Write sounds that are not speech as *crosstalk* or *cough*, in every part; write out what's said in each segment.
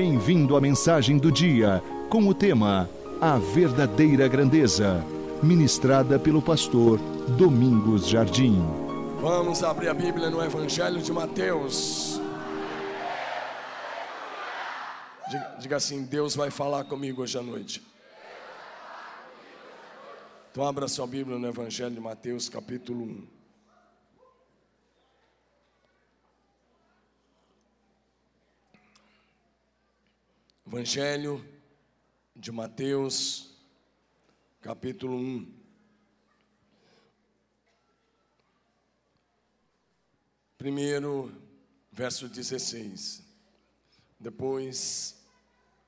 Bem-vindo à mensagem do dia, com o tema A Verdadeira Grandeza, ministrada pelo pastor Domingos Jardim. Vamos abrir a Bíblia no Evangelho de Mateus. Diga, assim: Deus vai falar comigo hoje à noite. Então, abra sua Bíblia no Evangelho de Mateus, capítulo 1. Evangelho de Mateus, capítulo 1. Primeiro, verso 16. Depois,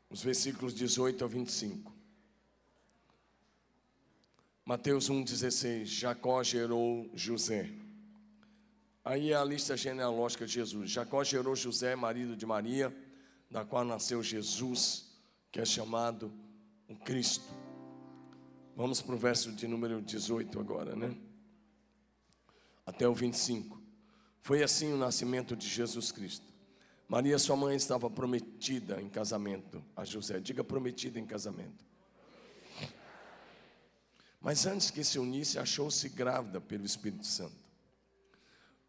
os versículos 18 ao 25. Mateus 1,16. Jacó gerou José. Aí é a lista genealógica de Jesus. Jacó gerou José, marido de Maria da qual nasceu Jesus, que é chamado o Cristo. Vamos para o verso de número 18 agora, né? Até o 25. Foi assim o nascimento de Jesus Cristo. Maria, sua mãe, estava prometida em casamento a José. Diga prometida em casamento. Mas antes que se unisse, achou-se grávida pelo Espírito Santo.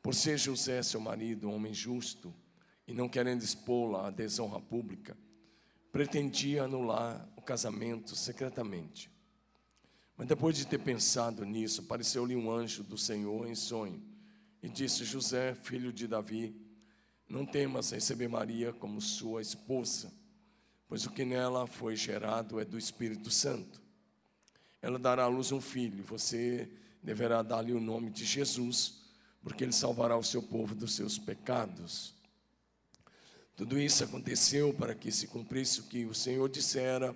Por ser José, seu marido, um homem justo, e não querendo expô-la à desonra pública, pretendia anular o casamento secretamente. Mas depois de ter pensado nisso, apareceu-lhe um anjo do Senhor em sonho e disse: José, filho de Davi, não temas receber Maria como sua esposa, pois o que nela foi gerado é do Espírito Santo. Ela dará à luz um filho, você deverá dar-lhe o nome de Jesus, porque ele salvará o seu povo dos seus pecados. Tudo isso aconteceu para que se cumprisse o que o Senhor dissera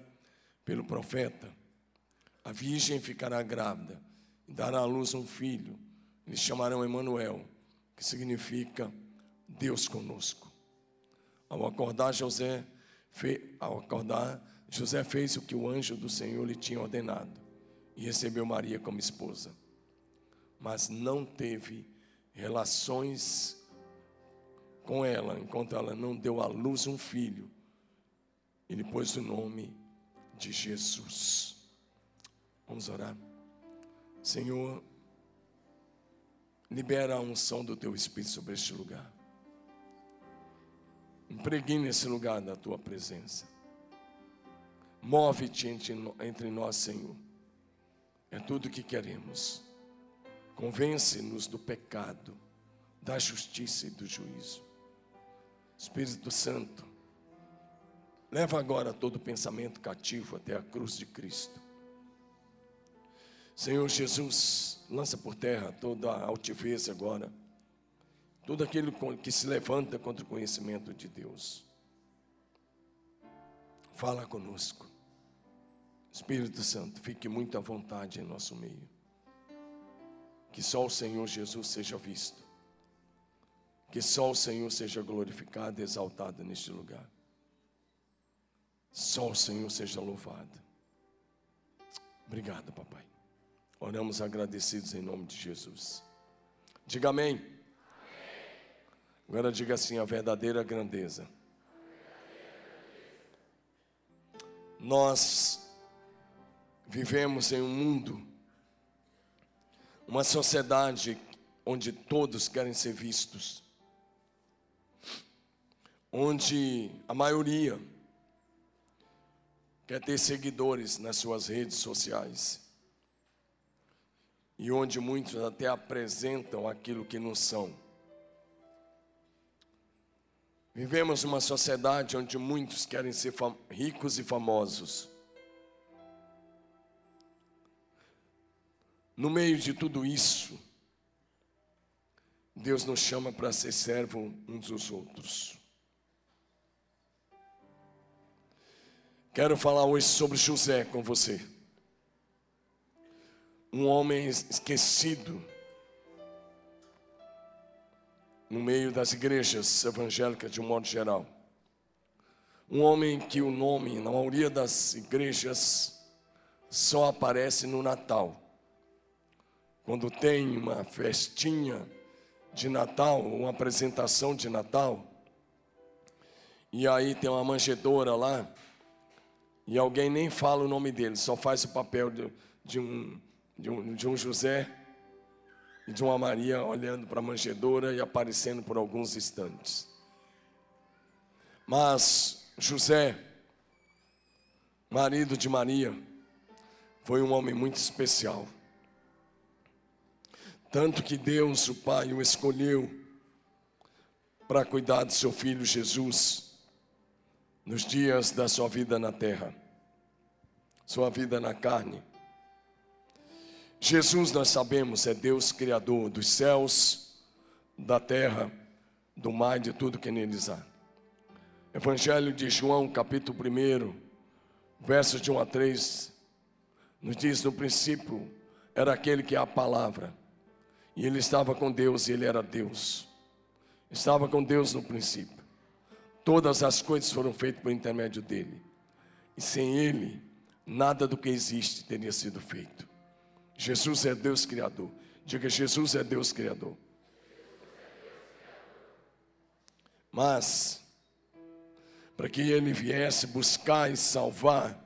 pelo profeta: A virgem ficará grávida e dará à luz um filho. Eles chamarão Emanuel, que significa Deus conosco. Ao acordar José, ao acordar, José fez o que o anjo do Senhor lhe tinha ordenado e recebeu Maria como esposa. Mas não teve relações com ela, enquanto ela não deu à luz um filho. Ele pôs o nome de Jesus. Vamos orar. Senhor, libera a unção do teu Espírito sobre este lugar. Impregne esse lugar da tua presença. Move-te entre nós, Senhor. É tudo o que queremos. Convence-nos do pecado, da justiça e do juízo. Espírito Santo, leva agora todo pensamento cativo até a cruz de Cristo. Senhor Jesus, lança por terra toda a altivez agora, tudo aquilo que se levanta contra o conhecimento de Deus. Fala conosco. Espírito Santo, fique muito à vontade em nosso meio. Que só o Senhor Jesus seja visto que só o Senhor seja glorificado e exaltado neste lugar. Só o Senhor seja louvado. Obrigado, papai. Oramos agradecidos em nome de Jesus. Diga amém. amém. Agora diga assim: a verdadeira grandeza. Nós vivemos em um mundo, uma sociedade onde todos querem ser vistos onde a maioria quer ter seguidores nas suas redes sociais e onde muitos até apresentam aquilo que não são. Vivemos uma sociedade onde muitos querem ser ricos e famosos. No meio de tudo isso, Deus nos chama para ser servo uns dos outros. Quero falar hoje sobre José com você. Um homem esquecido no meio das igrejas evangélicas de um modo geral. Um homem que o nome, na maioria das igrejas, só aparece no Natal. Quando tem uma festinha de Natal, uma apresentação de Natal, e aí tem uma manjedoura lá, e alguém nem fala o nome dele, só faz o papel de, de um, de, um, de um José e de uma Maria olhando para a manjedoura e aparecendo por alguns instantes. Mas José, marido de Maria, foi um homem muito especial. Tanto que Deus, o Pai, o escolheu para cuidar de seu filho Jesus nos dias da sua vida na terra, sua vida na carne. Jesus, nós sabemos, é Deus Criador dos céus, da terra, do mar e de tudo que neles há. Evangelho de João, capítulo 1, versos de 1 a 3, nos diz: no princípio era aquele que é a palavra, e ele estava com Deus, e ele era Deus. Estava com Deus no princípio. Todas as coisas foram feitas por intermédio dele, e sem ele, nada do que existe teria sido feito. Jesus é Deus Criador. Diga: Jesus é Deus Criador. Mas, para que ele viesse buscar e salvar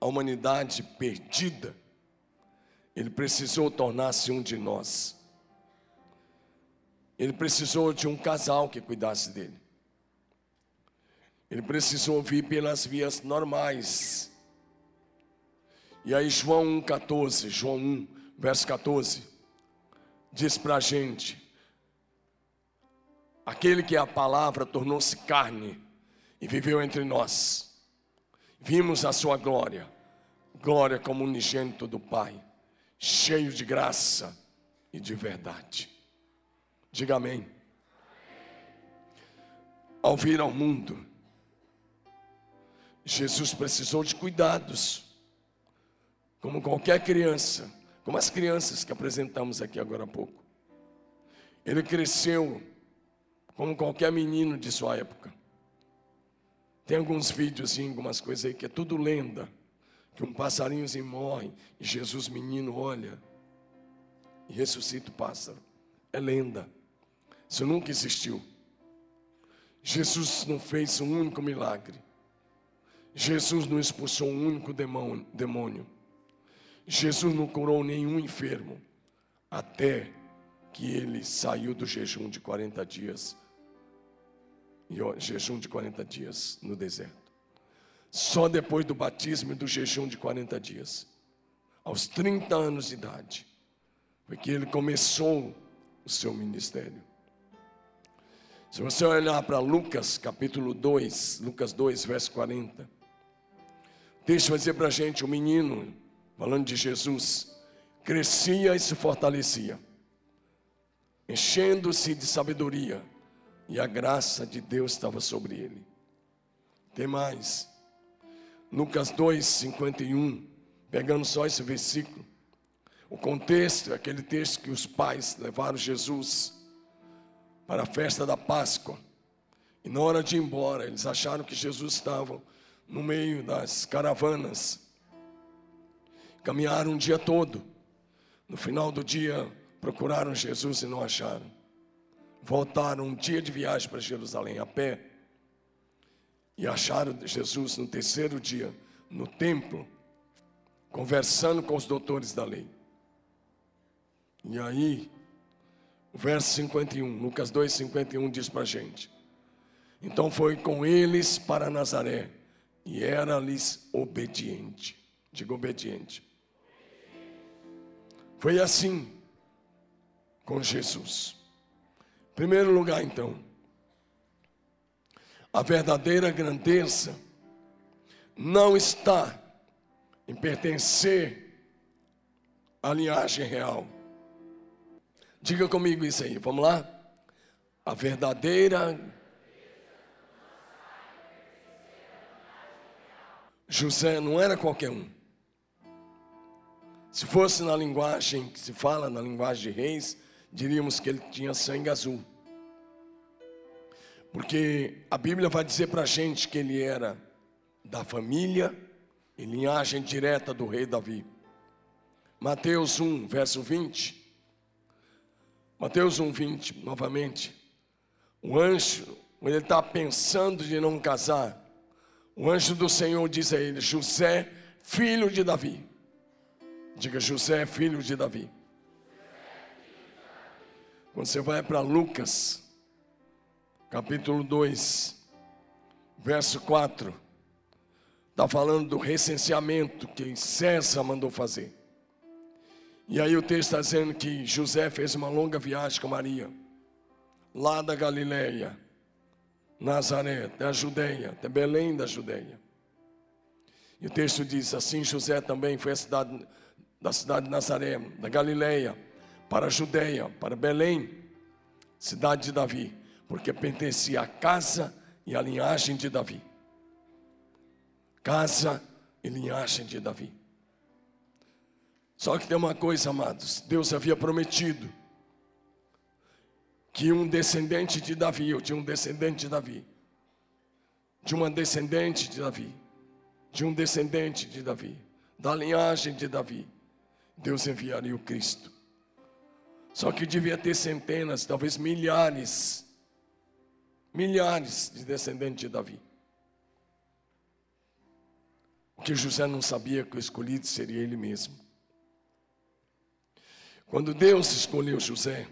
a humanidade perdida, ele precisou tornar-se um de nós. Ele precisou de um casal que cuidasse dele. Ele precisou vir pelas vias normais. E aí, João 1,14, João 1, verso 14, diz para a gente: aquele que é a palavra tornou-se carne e viveu entre nós. Vimos a sua glória, glória como unigênito do Pai, cheio de graça e de verdade. Diga amém. Ao vir ao mundo, Jesus precisou de cuidados, como qualquer criança, como as crianças que apresentamos aqui agora há pouco. Ele cresceu como qualquer menino de sua época. Tem alguns vídeos, algumas coisas aí que é tudo lenda. Que um passarinhozinho morre e Jesus menino olha e ressuscita o pássaro. É lenda. Isso nunca existiu. Jesus não fez um único milagre. Jesus não expulsou um único demônio. Jesus não curou nenhum enfermo. Até que ele saiu do jejum de 40 dias e jejum de 40 dias no deserto. Só depois do batismo e do jejum de 40 dias, aos 30 anos de idade, foi que ele começou o seu ministério. Se você olhar para Lucas capítulo 2, Lucas 2, verso 40, deixa eu dizer para a gente: o menino, falando de Jesus, crescia e se fortalecia, enchendo-se de sabedoria e a graça de Deus estava sobre ele. Tem mais. Lucas 2, 51, pegando só esse versículo. O contexto é aquele texto que os pais levaram Jesus para a festa da Páscoa. E na hora de ir embora, eles acharam que Jesus estava no meio das caravanas. Caminharam um dia todo. No final do dia, procuraram Jesus e não acharam voltaram um dia de viagem para Jerusalém a pé e acharam Jesus no terceiro dia no templo, conversando com os doutores da lei. E aí, o verso 51, Lucas 2, 51 diz para a gente: Então foi com eles para Nazaré e era-lhes obediente. Diga obediente. Foi assim com Jesus. Primeiro lugar, então, a verdadeira grandeza não está em pertencer à linhagem real. Diga comigo isso aí, vamos lá? A verdadeira José não era qualquer um. Se fosse na linguagem que se fala, na linguagem de reis, diríamos que ele tinha sangue azul. Porque a Bíblia vai dizer para a gente que ele era da família e linhagem direta do rei Davi. Mateus 1, verso 20. Mateus 1, 20, novamente. O anjo quando ele está pensando de não casar, o anjo do Senhor diz a ele: José, filho de Davi. Diga, José, filho de Davi. Quando você vai para Lucas, capítulo 2, verso 4, está falando do recenseamento que César mandou fazer. E aí o texto está dizendo que José fez uma longa viagem com Maria, lá da Galileia, Nazaré, da Judeia, até Belém da Judeia. E o texto diz assim: José também foi a cidade, da cidade de Nazaré, da Galileia, para a Judeia, para Belém, cidade de Davi, porque pertencia à casa e à linhagem de Davi. Casa e linhagem de Davi. Só que tem uma coisa, amados: Deus havia prometido que um descendente de Davi, eu tinha um descendente de Davi, de uma descendente de Davi, de um descendente de Davi, da linhagem de Davi, Deus enviaria o Cristo. Só que devia ter centenas, talvez milhares, milhares de descendentes de Davi. O que José não sabia que o escolhido seria ele mesmo. Quando Deus escolheu José,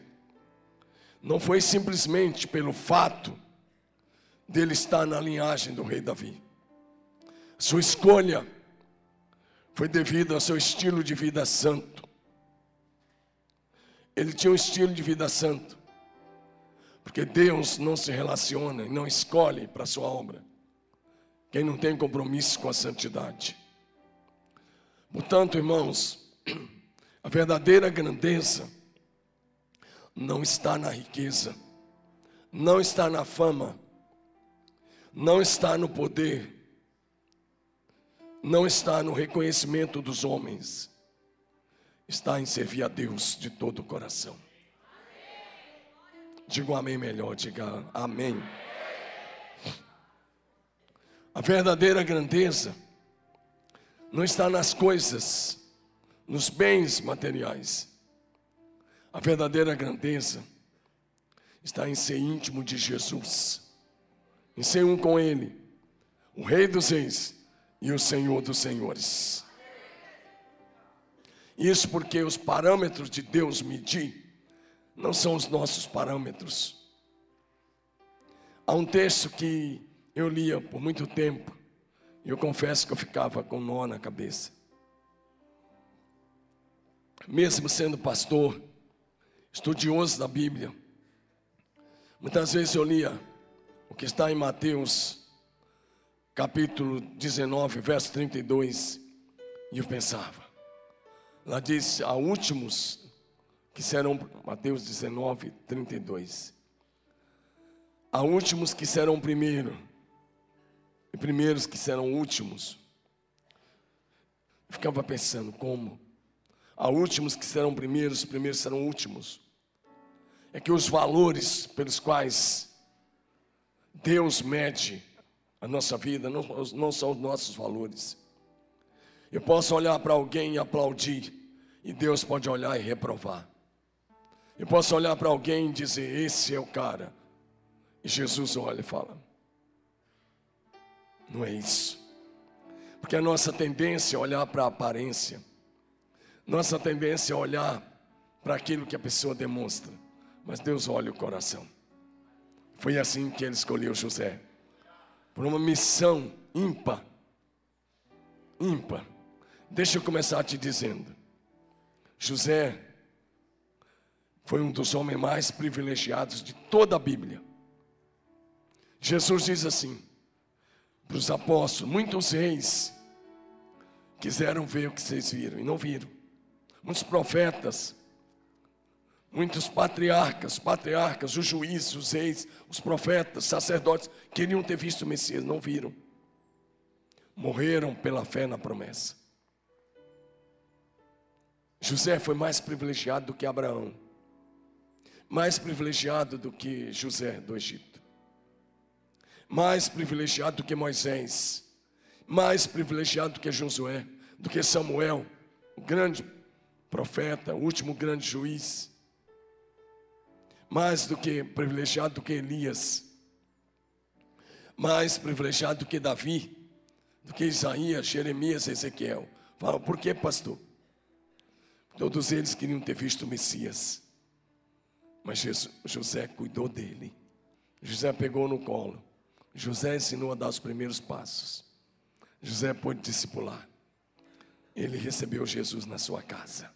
não foi simplesmente pelo fato dele estar na linhagem do rei Davi. Sua escolha foi devido ao seu estilo de vida santo. Ele tinha um estilo de vida santo. Porque Deus não se relaciona e não escolhe para sua obra quem não tem compromisso com a santidade. Portanto, irmãos, *clears throat* a verdadeira grandeza não está na riqueza, não está na fama, não está no poder, não está no reconhecimento dos homens, está em servir a Deus de todo o coração. Diga um amém melhor, diga amém. A verdadeira grandeza não está nas coisas, nos bens materiais. A verdadeira grandeza está em ser íntimo de Jesus, em ser um com Ele, o Rei dos Reis e o Senhor dos Senhores. Isso porque os parâmetros de Deus medir não são os nossos parâmetros. Há um texto que eu lia por muito tempo, e eu confesso que eu ficava com nó na cabeça. Mesmo sendo pastor, estudioso da Bíblia. Muitas vezes eu lia o que está em Mateus, capítulo 19, verso 32, e eu pensava, lá diz: há últimos que serão, Mateus 19, 32. Há últimos que serão primeiro, e primeiros que serão últimos. Eu ficava pensando, como? Há últimos que serão primeiros, primeiros serão últimos. É que os valores pelos quais Deus mede a nossa vida não, não são os nossos valores. Eu posso olhar para alguém e aplaudir, e Deus pode olhar e reprovar. Eu posso olhar para alguém e dizer: Esse é o cara. E Jesus olha e fala: Não é isso. Porque a nossa tendência é olhar para a aparência. Nossa tendência é olhar para aquilo que a pessoa demonstra, mas Deus olha o coração. Foi assim que ele escolheu José, por uma missão ímpar. Ímpar. Deixa eu começar te dizendo: José foi um dos homens mais privilegiados de toda a Bíblia. Jesus diz assim para os apóstolos: muitos reis quiseram ver o que vocês viram e não viram muitos profetas, muitos patriarcas, patriarcas, os juízes, os reis, os profetas, sacerdotes, queriam ter visto o Messias, não viram. Morreram pela fé na promessa. José foi mais privilegiado do que Abraão, mais privilegiado do que José do Egito, mais privilegiado do que Moisés, mais privilegiado do que Josué, do que Samuel, o grande profeta, o último grande juiz, mais do que privilegiado do que Elias, mais privilegiado do que Davi, do que Isaías, Jeremias, Ezequiel. Fala, por que, pastor? Todos eles queriam ter visto o Messias. Mas José cuidou dele. José pegou no colo. José ensinou a dar os primeiros passos. José pôde discipular. Ele recebeu Jesus na sua casa.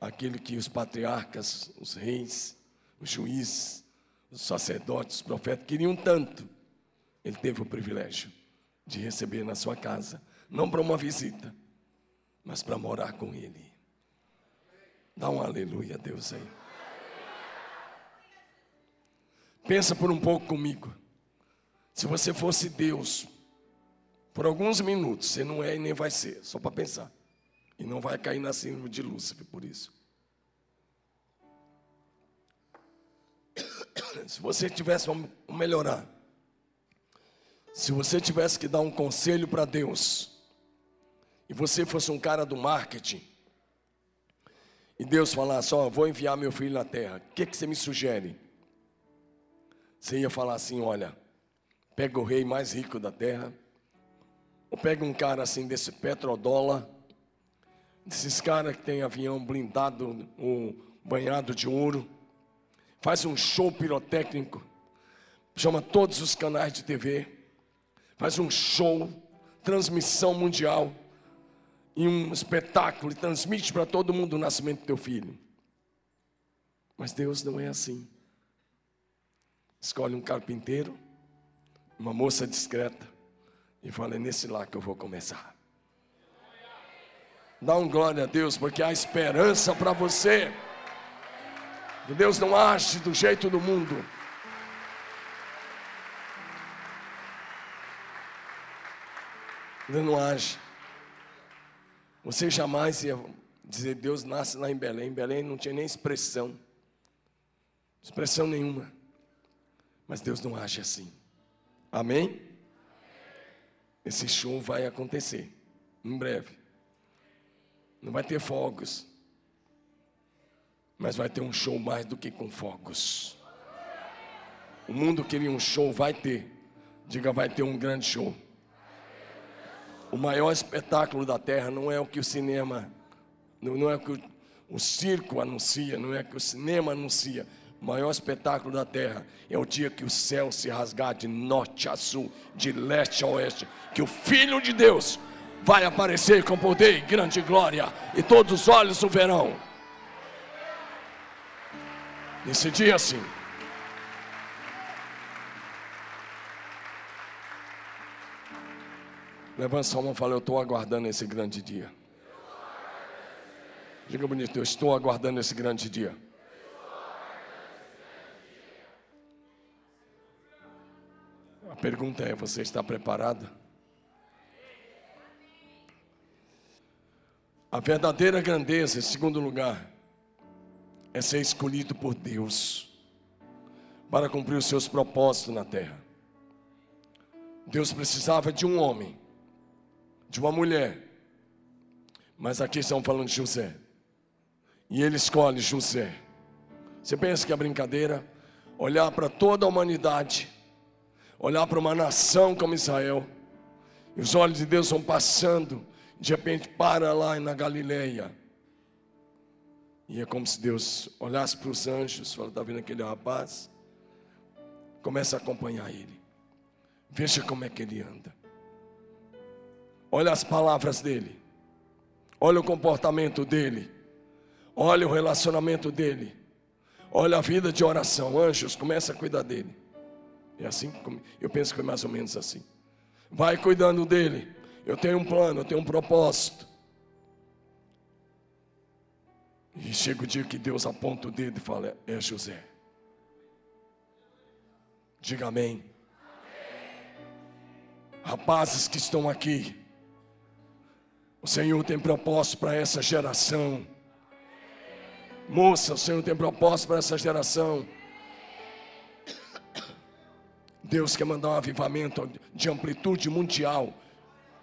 Aquele que os patriarcas, os reis, os juízes, os sacerdotes, os profetas queriam tanto. Ele teve o privilégio de receber na sua casa, não para uma visita, mas para morar com Ele. Dá um aleluia a Deus aí. Pensa por um pouco comigo. Se você fosse Deus, por alguns minutos, você não é e nem vai ser, só para pensar. E não vai cair na síndrome de Lúcifer por isso. Se você tivesse, vamos melhorar. Se você tivesse que dar um conselho para Deus, e você fosse um cara do marketing, e Deus falasse: Ó, oh, vou enviar meu filho na terra, o que, que você me sugere? Você ia falar assim: Olha, pega o rei mais rico da terra, ou pega um cara assim desse petrodólar, desses caras que tem avião blindado, um banhado de ouro, faz um show pirotécnico, chama todos os canais de TV, faz um show, transmissão mundial, e um espetáculo, e transmite para todo mundo o nascimento do teu filho. Mas Deus não é assim. Escolhe um carpinteiro, uma moça discreta, e fala: é nesse lá que eu vou começar. Dá um glória a Deus, porque há esperança para você. Que Deus não age do jeito do mundo. Deus não age. Você jamais ia dizer Deus nasce lá em Belém. Em Belém não tinha nem expressão. Expressão nenhuma. Mas Deus não age assim. Amém? Esse show vai acontecer em breve. Não vai ter fogos, mas vai ter um show mais do que com fogos. O mundo queria um show, vai ter. Diga, vai ter um grande show. O maior espetáculo da terra não é o que o cinema, não é o que o, o circo anuncia, não é o que o cinema anuncia o maior espetáculo da terra é o dia que o céu se rasgar de norte a sul, de leste a oeste, que o Filho de Deus vai aparecer com poder e grande glória, e todos os olhos o verão. Nesse dia, sim. Levanta sua mão e fala: Eu estou aguardando esse grande dia. Diga bonito, eu estou aguardando esse grande dia. A pergunta é: você está preparado? A verdadeira grandeza, em segundo lugar, é ser escolhido por Deus para cumprir os seus propósitos na terra. Deus precisava de um homem, de uma mulher, mas aqui estamos falando de José, e ele escolhe José. Você pensa que é brincadeira? Olhar para toda a humanidade olhar para uma nação como Israel, e os olhos de Deus vão passando, de repente para lá na Galileia. E é como se Deus olhasse para os anjos, fala, está vendo aquele rapaz? Começa a acompanhar ele. Veja como é que ele anda. Olha as palavras dele. Olha o comportamento dele. Olha o relacionamento dele. Olha a vida de oração. Anjos, começa a cuidar dele. É assim, eu penso que foi mais ou menos assim. Vai cuidando dele. Eu tenho um plano, eu tenho um propósito. E chega o dia que Deus aponta o dedo e fala: É José. Diga amém. Rapazes que estão aqui, o Senhor tem propósito para essa geração. Moça, o Senhor tem propósito para essa geração. Deus quer mandar um avivamento de amplitude mundial.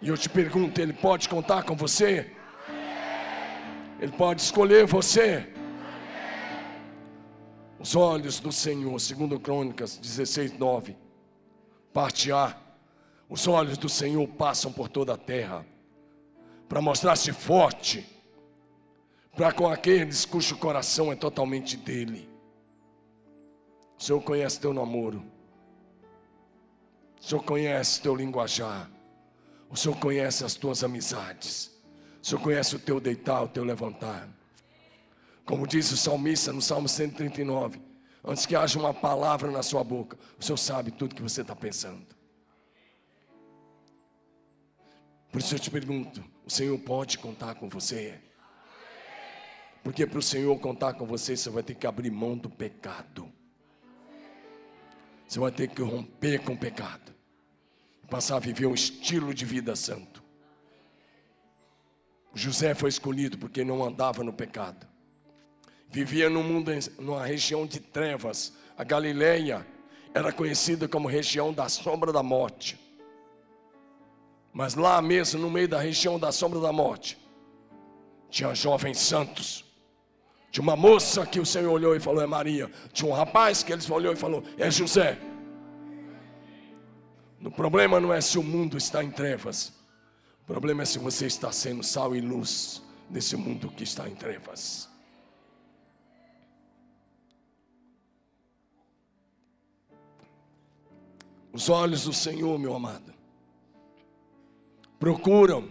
E eu te pergunto: Ele pode contar com você? Ele pode escolher você? Os olhos do Senhor, segundo Crônicas 16, 9. Parte A. Os olhos do Senhor passam por toda a terra para mostrar-se forte para com aqueles cujo coração é totalmente dele. O Senhor conhece teu namoro. O Senhor conhece teu linguajar. O Senhor conhece as tuas amizades. O Senhor conhece o teu deitar, o teu levantar. Como diz o salmista no Salmo 139, antes que haja uma palavra na sua boca, o Senhor sabe tudo que você está pensando. Por isso eu te pergunto: o Senhor pode contar com você? Porque para o Senhor contar com você, você vai ter que abrir mão do pecado. Você vai ter que romper com o pecado. Passar a viver um estilo de vida santo. José foi escolhido porque não andava no pecado. Vivia num mundo, numa região de trevas. A Galileia era conhecida como região da sombra da morte. Mas lá mesmo, no meio da região da sombra da morte, tinha jovens santos tinha uma moça que o Senhor olhou e falou: É Maria. Tinha um rapaz que eles olhou e falou: É José. O problema não é se o mundo está em trevas. O problema é se você está sendo sal e luz nesse mundo que está em trevas. Os olhos do Senhor, meu amado, procuram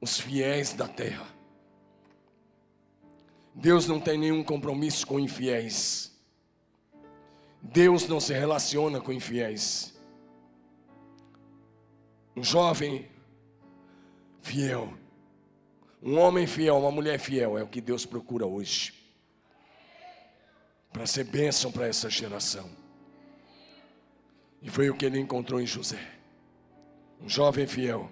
os fiéis da terra. Deus não tem nenhum compromisso com infiéis. Deus não se relaciona com infiéis. Um jovem fiel, um homem fiel, uma mulher fiel é o que Deus procura hoje. Para ser bênção para essa geração. E foi o que ele encontrou em José. Um jovem fiel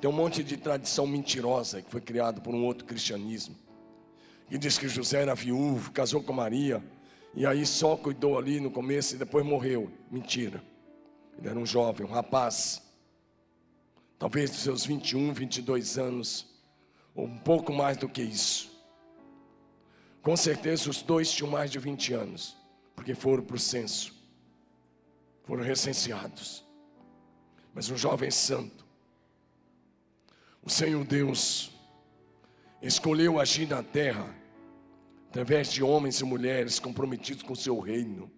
tem um monte de tradição mentirosa que foi criada por um outro cristianismo. Que diz que José era viúvo, casou com Maria, e aí só cuidou ali no começo e depois morreu. Mentira. Ele era um jovem, um rapaz, talvez dos seus 21, 22 anos, ou um pouco mais do que isso. Com certeza os dois tinham mais de 20 anos, porque foram para o censo, foram recenseados. Mas um jovem santo, o Senhor Deus escolheu agir na terra através de homens e mulheres comprometidos com o seu reino.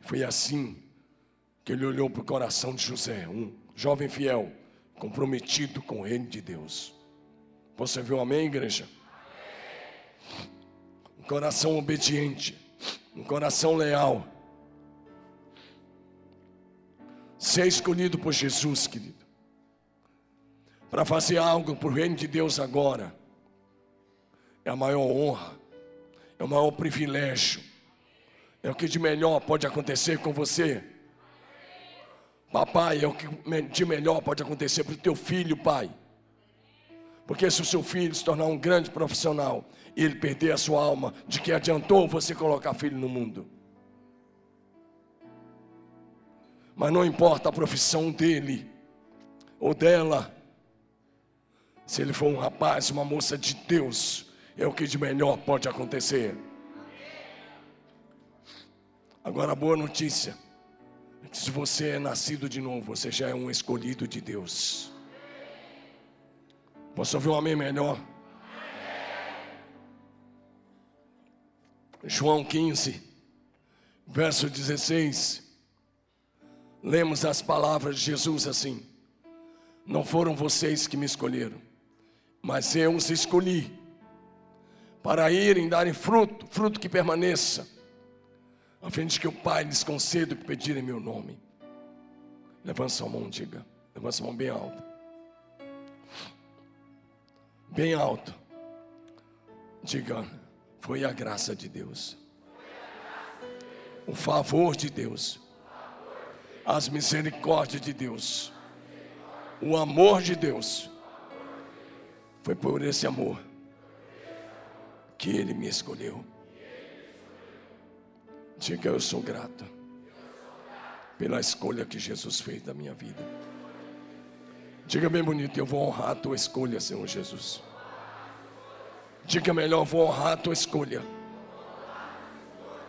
Foi assim que ele olhou para o coração de José, um jovem fiel, comprometido com o reino de Deus. Você viu amém, igreja? Um coração obediente, um coração leal. Ser escolhido por Jesus, querido para fazer algo para o reino de Deus agora, é a maior honra, é o maior privilégio, é o que de melhor pode acontecer com você. Papai, é o que de melhor pode acontecer para o teu filho, pai. Porque se o seu filho se tornar um grande profissional e ele perder a sua alma, de que adiantou você colocar filho no mundo? Mas não importa a profissão dele ou dela, se ele for um rapaz, uma moça de Deus, é o que de melhor pode acontecer. Agora, boa notícia: se você é nascido de novo, você já é um escolhido de Deus. Posso ouvir um amém melhor? João 15, verso 16. Lemos as palavras de Jesus assim: Não foram vocês que me escolheram mas eu os escolhi para irem darem fruto, fruto que permaneça, a fim de que o Pai lhes conceda o que pedirem em meu nome. Levanta sua mão, diga. Levanta sua mão bem alta. Bem alto. Diga, foi a graça de Deus. O favor de Deus. As misericórdias de Deus. O amor de Deus foi por esse amor que Ele me escolheu. Diga eu sou grato pela escolha que Jesus fez da minha vida. Diga bem bonito, eu vou honrar a tua escolha, Senhor Jesus. Diga melhor, eu vou honrar a tua escolha.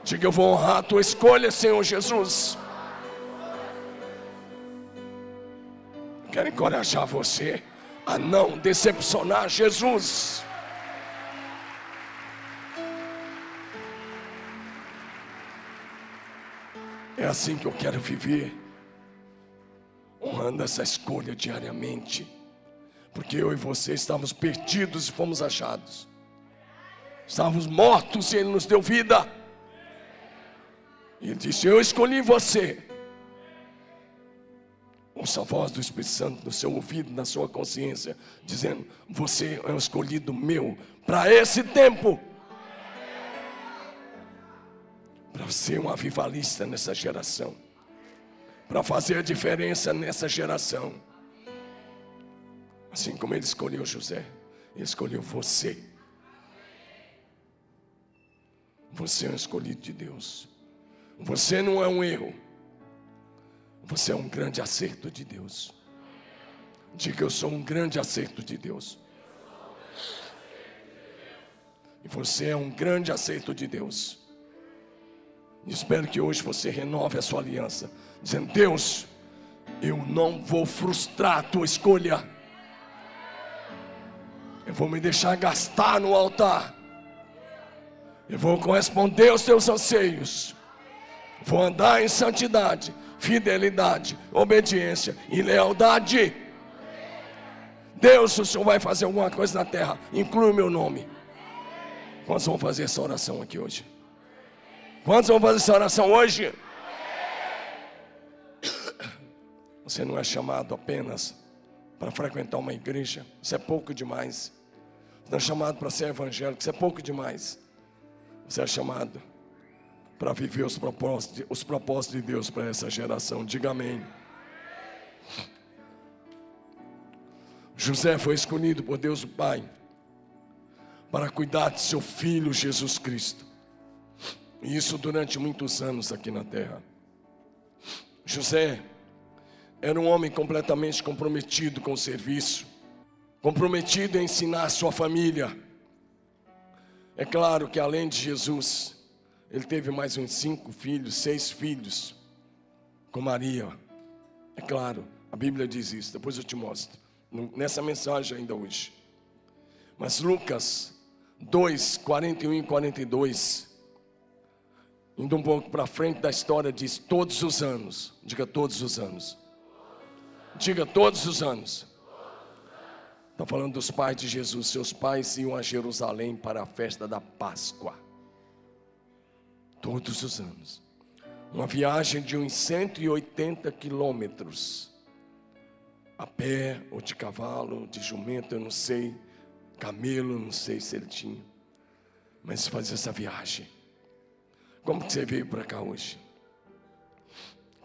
Diga eu vou honrar a tua escolha, Senhor Jesus. Quero encorajar você a não decepcionar Jesus. É assim que eu quero viver, honrando essa escolha diariamente, porque eu e você estávamos perdidos e fomos achados, estávamos mortos e Ele nos deu vida. E Ele disse: Eu escolhi você. Ouça a voz do Espírito Santo no seu ouvido, na sua consciência, dizendo: Você é um escolhido meu para esse tempo. Para ser um avivalista nessa geração. Para fazer a diferença nessa geração. Assim como ele escolheu José, ele escolheu você. Você é um escolhido de Deus. Você não é um erro. Você é um grande acerto de Deus. Diga eu sou um grande acerto de Deus. E você é um grande acerto de Deus. Espero que hoje você renove a sua aliança, dizendo: Deus, eu não vou frustrar a tua escolha. Eu vou me deixar gastar no altar. Eu vou corresponder aos teus anseios. Vou andar em santidade fidelidade, obediência e lealdade. Deus, o Senhor vai fazer alguma coisa na terra, inclui o meu nome. Quantos vão fazer essa oração aqui hoje? Quantos vão fazer essa oração hoje? Você não é chamado apenas para frequentar uma igreja, isso é pouco demais. Você não é chamado para ser evangélico, isso é pouco demais. Você é chamado para viver os propósitos, os propósitos de Deus para essa geração. Diga amém. José foi escolhido por Deus o Pai para cuidar de seu filho Jesus Cristo. E isso durante muitos anos aqui na terra. José era um homem completamente comprometido com o serviço, comprometido em ensinar a sua família. É claro que além de Jesus, ele teve mais uns cinco filhos, seis filhos com Maria. É claro, a Bíblia diz isso, depois eu te mostro. Nessa mensagem ainda hoje. Mas Lucas 2, 41 e 42, indo um pouco para frente da história, diz: todos os anos, diga todos os anos, diga todos os anos. Está falando dos pais de Jesus, seus pais iam a Jerusalém para a festa da Páscoa todos os anos. Uma viagem de uns 180 quilômetros, a pé ou de cavalo, de jumento, eu não sei, camelo, não sei se ele tinha, mas fazia essa viagem. Como que você veio para cá hoje?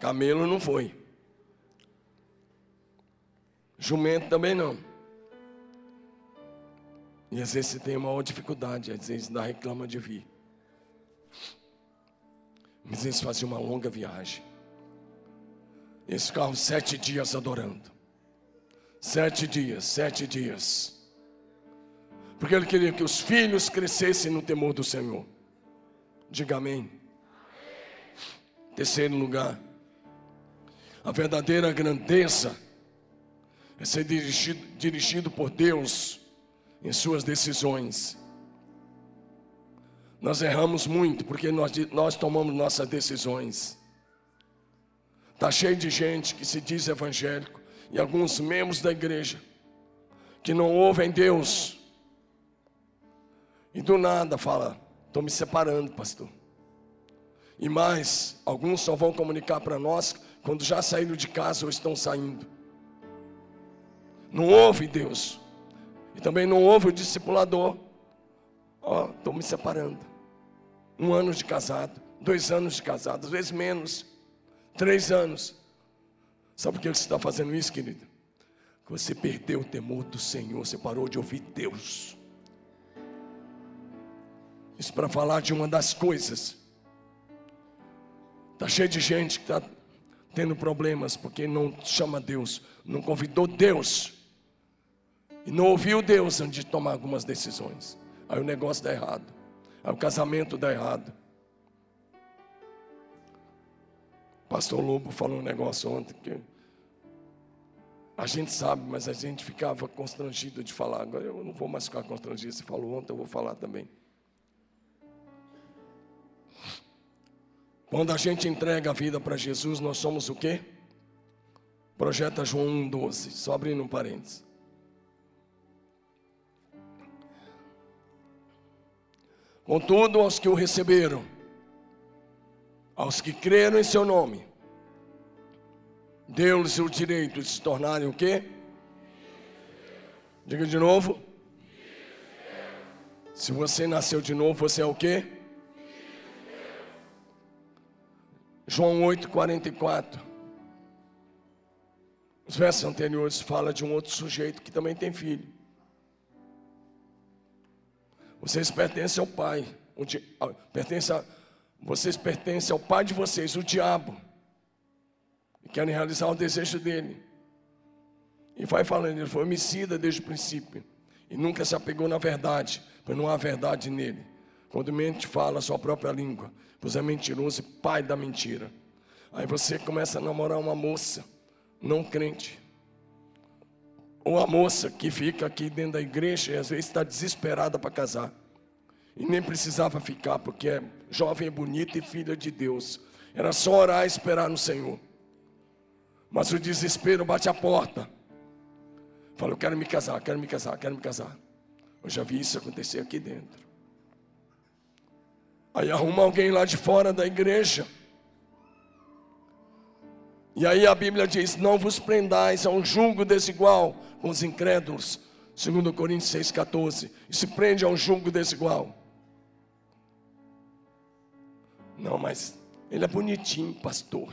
Camelo não foi, jumento também não. E às vezes você tem uma dificuldade, às vezes dá reclama de vir. Mas eles faziam uma longa viagem. Eles ficavam sete dias adorando. Sete dias, sete dias. Porque ele queria que os filhos crescessem no temor do Senhor. Diga amém. Terceiro lugar, a verdadeira grandeza é ser dirigido, dirigido por Deus em suas decisões. Nós erramos muito porque nós, nós tomamos nossas decisões. Está cheio de gente que se diz evangélico e alguns membros da igreja que não ouvem Deus. E do nada fala: estou me separando, pastor. E mais, alguns só vão comunicar para nós quando já saíram de casa ou estão saindo. Não ouve Deus. E também não ouve o discipulador. Ó, oh, estou me separando. Um ano de casado, dois anos de casado, às vezes menos, três anos. Sabe por que você está fazendo isso, querido? Que você perdeu o temor do Senhor, você parou de ouvir Deus. Isso para falar de uma das coisas. Está cheio de gente que está tendo problemas porque não chama Deus, não convidou Deus e não ouviu Deus antes de tomar algumas decisões. Aí o negócio dá errado. Aí o casamento dá errado. Pastor Lobo falou um negócio ontem que A gente sabe, mas a gente ficava constrangido de falar. Agora eu não vou mais ficar constrangido. Você falou ontem, eu vou falar também. Quando a gente entrega a vida para Jesus, nós somos o quê? Projeta João 1,12. Só abrindo um parênteses. Contudo, aos que o receberam, aos que creram em seu nome, deu-lhes o direito de se tornarem o quê? Diga de novo. Se você nasceu de novo, você é o quê? João 8, 44. Os versos anteriores falam de um outro sujeito que também tem filho. Vocês pertencem ao Pai. Pertence a, vocês pertencem ao Pai de vocês, o diabo. E querem realizar o desejo dele. E vai falando, ele foi homicida desde o princípio. E nunca se apegou na verdade, pois não há verdade nele. Quando mente, fala a sua própria língua, pois é mentiroso e pai da mentira. Aí você começa a namorar uma moça, não crente. Ou a moça que fica aqui dentro da igreja e às vezes está desesperada para casar. E nem precisava ficar, porque é jovem, bonita e filha de Deus. Era só orar e esperar no Senhor. Mas o desespero bate a porta. Fala, eu quero me casar, quero me casar, quero me casar. Eu já vi isso acontecer aqui dentro. Aí arruma alguém lá de fora da igreja. E aí a Bíblia diz: Não vos prendais a um julgo desigual com os incrédulos. Segundo Coríntios 6,14. E se prende a um julgo desigual. Não, mas ele é bonitinho, pastor.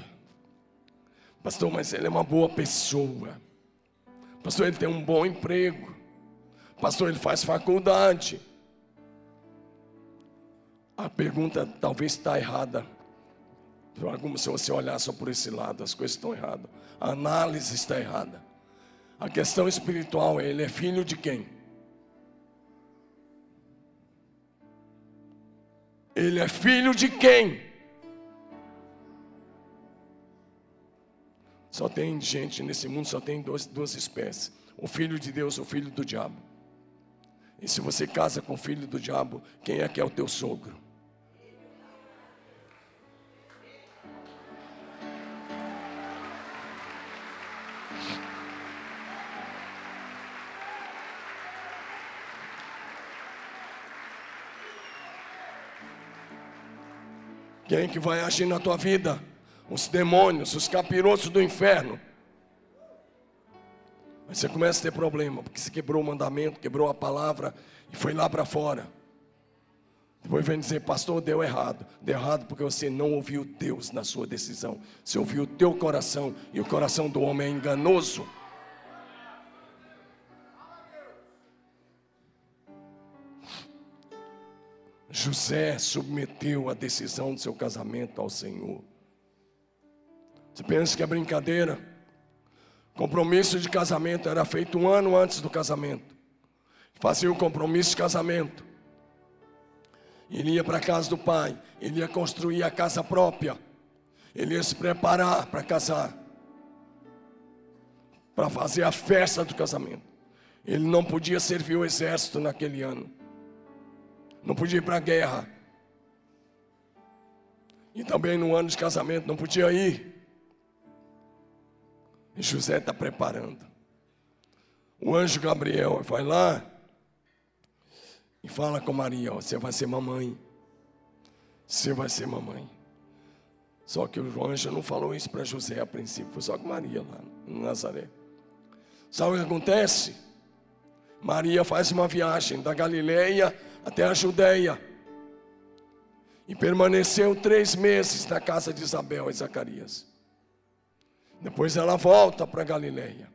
Pastor, mas ele é uma boa pessoa. Pastor, ele tem um bom emprego. Pastor, ele faz faculdade. A pergunta talvez está errada. Se você olhar só por esse lado, as coisas estão erradas. A análise está errada. A questão espiritual é: ele é filho de quem? Ele é filho de quem? Só tem gente nesse mundo, só tem duas, duas espécies: o filho de Deus, o filho do diabo. E se você casa com o filho do diabo, quem é que é o teu sogro? Quem que vai agir na tua vida? Os demônios, os capirotos do inferno. Aí você começa a ter problema, porque você quebrou o mandamento, quebrou a palavra e foi lá para fora. Depois vem dizer, pastor, deu errado. Deu errado porque você não ouviu Deus na sua decisão. Você ouviu o teu coração e o coração do homem é enganoso. José submeteu a decisão do seu casamento ao Senhor. Você pensa que é brincadeira? Compromisso de casamento era feito um ano antes do casamento. Fazia o compromisso de casamento. Ele ia para a casa do pai, ele ia construir a casa própria, ele ia se preparar para casar, para fazer a festa do casamento. Ele não podia servir o exército naquele ano não podia ir para a guerra. E também no ano de casamento não podia ir. E José está preparando. O anjo Gabriel vai lá e fala com Maria: ó, Você vai ser mamãe. Você vai ser mamãe. Só que o anjo não falou isso para José a princípio, foi só com Maria lá no Nazaré. Sabe o que acontece? Maria faz uma viagem da Galileia até a Judéia. E permaneceu três meses na casa de Isabel e Zacarias. Depois ela volta para Galileia.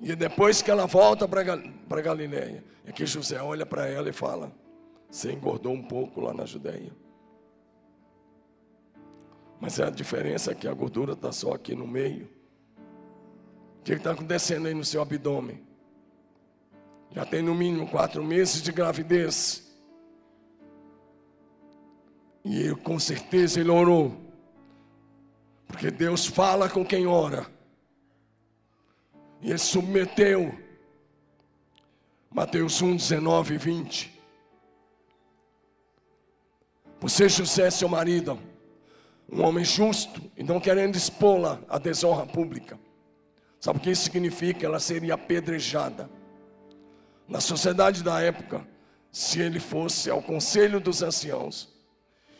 E depois que ela volta para Galileia, é que José olha para ela e fala: Você engordou um pouco lá na Judéia. Mas a diferença é que a gordura está só aqui no meio. O que está acontecendo aí no seu abdômen? Já tem no mínimo quatro meses de gravidez. E com certeza ele orou. Porque Deus fala com quem ora. E ele submeteu. Mateus 1, 19 e 20. Você, José, seu marido, um homem justo e não querendo expô-la à desonra pública. Sabe o que isso significa? Ela seria apedrejada. Na sociedade da época, se ele fosse ao conselho dos anciãos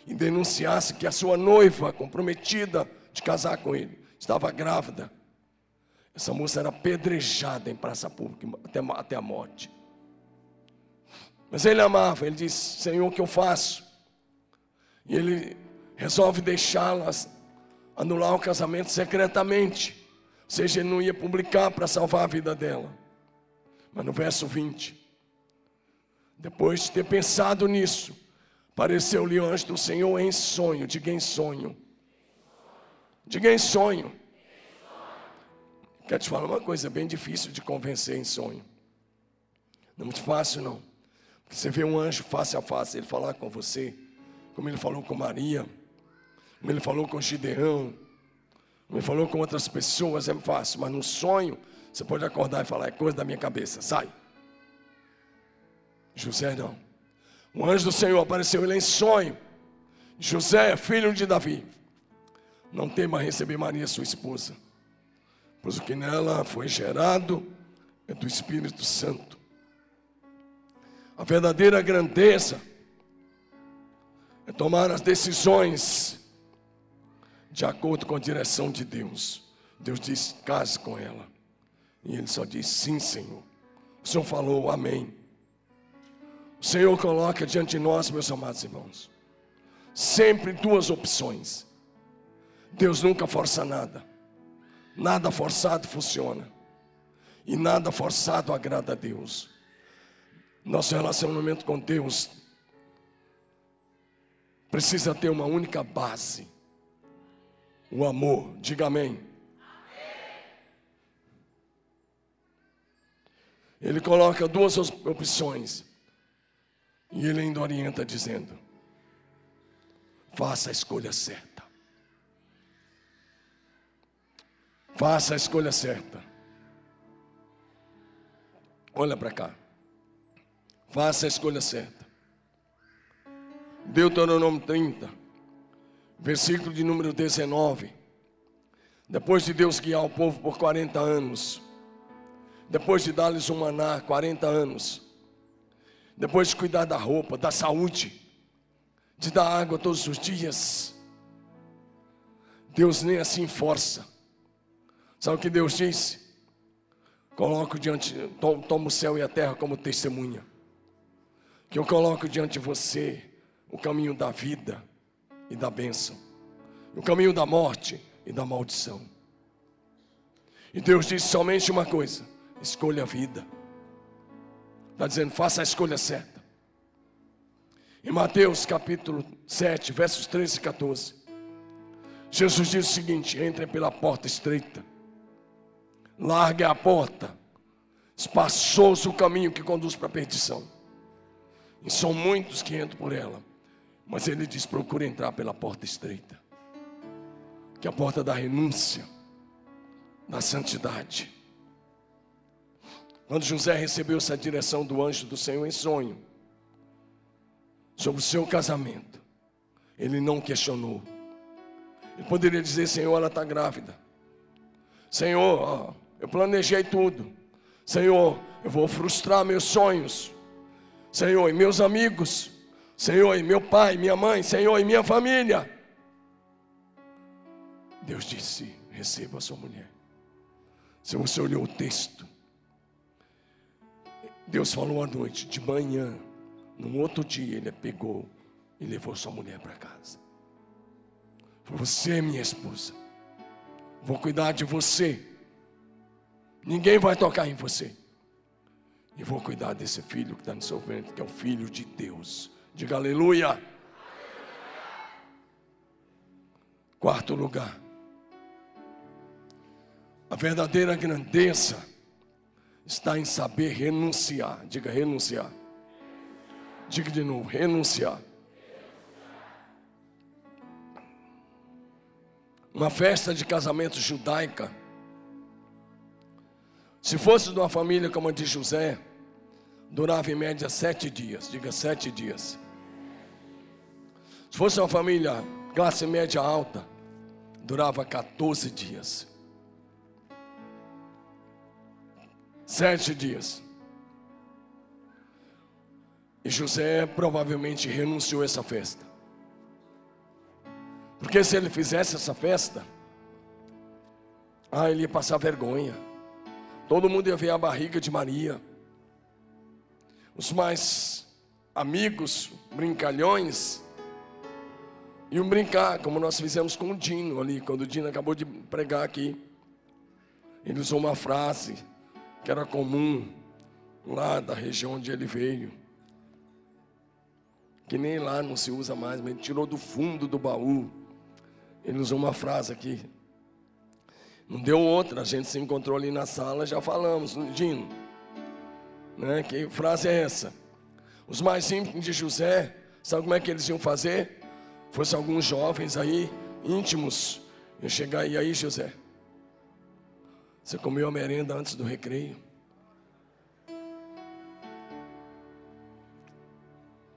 e denunciasse que a sua noiva, comprometida de casar com ele, estava grávida, essa moça era apedrejada em praça pública até, até a morte. Mas ele amava, ele disse: Senhor, o que eu faço? E ele resolve deixá-las anular o casamento secretamente. Ou seja, ele não ia publicar para salvar a vida dela. Mas no verso 20, depois de ter pensado nisso, apareceu-lhe o anjo do Senhor em sonho. Diga em sonho. Diga em sonho. Quero te falar uma coisa bem difícil de convencer em sonho. Não é muito fácil, não. Porque você vê um anjo face a face, ele falar com você, como ele falou com Maria, como ele falou com Gideão, como ele falou com outras pessoas, é fácil, mas no sonho, você pode acordar e falar, é coisa da minha cabeça, sai. José não. O anjo do Senhor apareceu ele em sonho. José, filho de Davi, não tema receber Maria, sua esposa pois o que nela foi gerado é do Espírito Santo. A verdadeira grandeza é tomar as decisões de acordo com a direção de Deus. Deus diz: case com ela. E ele só diz: sim, Senhor. O Senhor falou: amém. O Senhor coloca diante de nós, meus amados irmãos, sempre duas opções. Deus nunca força nada. Nada forçado funciona. E nada forçado agrada a Deus. Nosso relacionamento com Deus precisa ter uma única base: o amor. Diga amém. Ele coloca duas opções. E ele ainda orienta dizendo: faça a escolha certa. Faça a escolha certa. Olha para cá. Faça a escolha certa. Deuteronômio 30, versículo de número 19. Depois de Deus guiar o povo por 40 anos, depois de dar-lhes um maná 40 anos, depois de cuidar da roupa, da saúde, de dar água todos os dias, Deus nem assim força Sabe o que Deus disse? Coloco diante, toma o céu e a terra como testemunha. Que eu coloco diante de você o caminho da vida e da bênção, o caminho da morte e da maldição. E Deus disse somente uma coisa: escolha a vida. Está dizendo, faça a escolha certa. Em Mateus capítulo 7, versos 13 e 14, Jesus diz o seguinte: entrem pela porta estreita largue a porta, espaçoso o caminho que conduz para a perdição. E são muitos que entram por ela, mas ele diz: procure entrar pela porta estreita, que é a porta da renúncia, da santidade. Quando José recebeu essa direção do anjo do Senhor em sonho, sobre o seu casamento, ele não questionou. Ele poderia dizer: Senhor, ela está grávida. Senhor, ó, eu planejei tudo. Senhor, eu vou frustrar meus sonhos. Senhor, e meus amigos. Senhor, e meu pai, minha mãe. Senhor, e minha família. Deus disse: receba a sua mulher. Se você olhou o texto, Deus falou à noite, de manhã, no outro dia, Ele pegou e levou sua mulher para casa. Você é minha esposa. Vou cuidar de você. Ninguém vai tocar em você. E vou cuidar desse filho que está no seu ventre, que é o filho de Deus. Diga aleluia. Quarto lugar. A verdadeira grandeza está em saber renunciar. Diga renunciar. Diga de novo, renunciar. Uma festa de casamento judaica Se fosse de uma família como a de José, durava em média sete dias. Diga sete dias. Se fosse uma família classe média alta, durava 14 dias. Sete dias. E José provavelmente renunciou a essa festa. Porque se ele fizesse essa festa, ah, ele ia passar vergonha. Todo mundo ia ver a barriga de Maria. Os mais amigos, brincalhões, iam brincar, como nós fizemos com o Dino ali, quando o Dino acabou de pregar aqui. Ele usou uma frase que era comum lá da região onde ele veio. Que nem lá não se usa mais, mas ele tirou do fundo do baú. Ele usou uma frase aqui. Não deu outra, a gente se encontrou ali na sala, já falamos, Dino. Né? Que frase é essa? Os mais íntimos de José, sabe como é que eles iam fazer? Fosse alguns jovens aí, íntimos, iam chegar e aí, José, você comeu a merenda antes do recreio?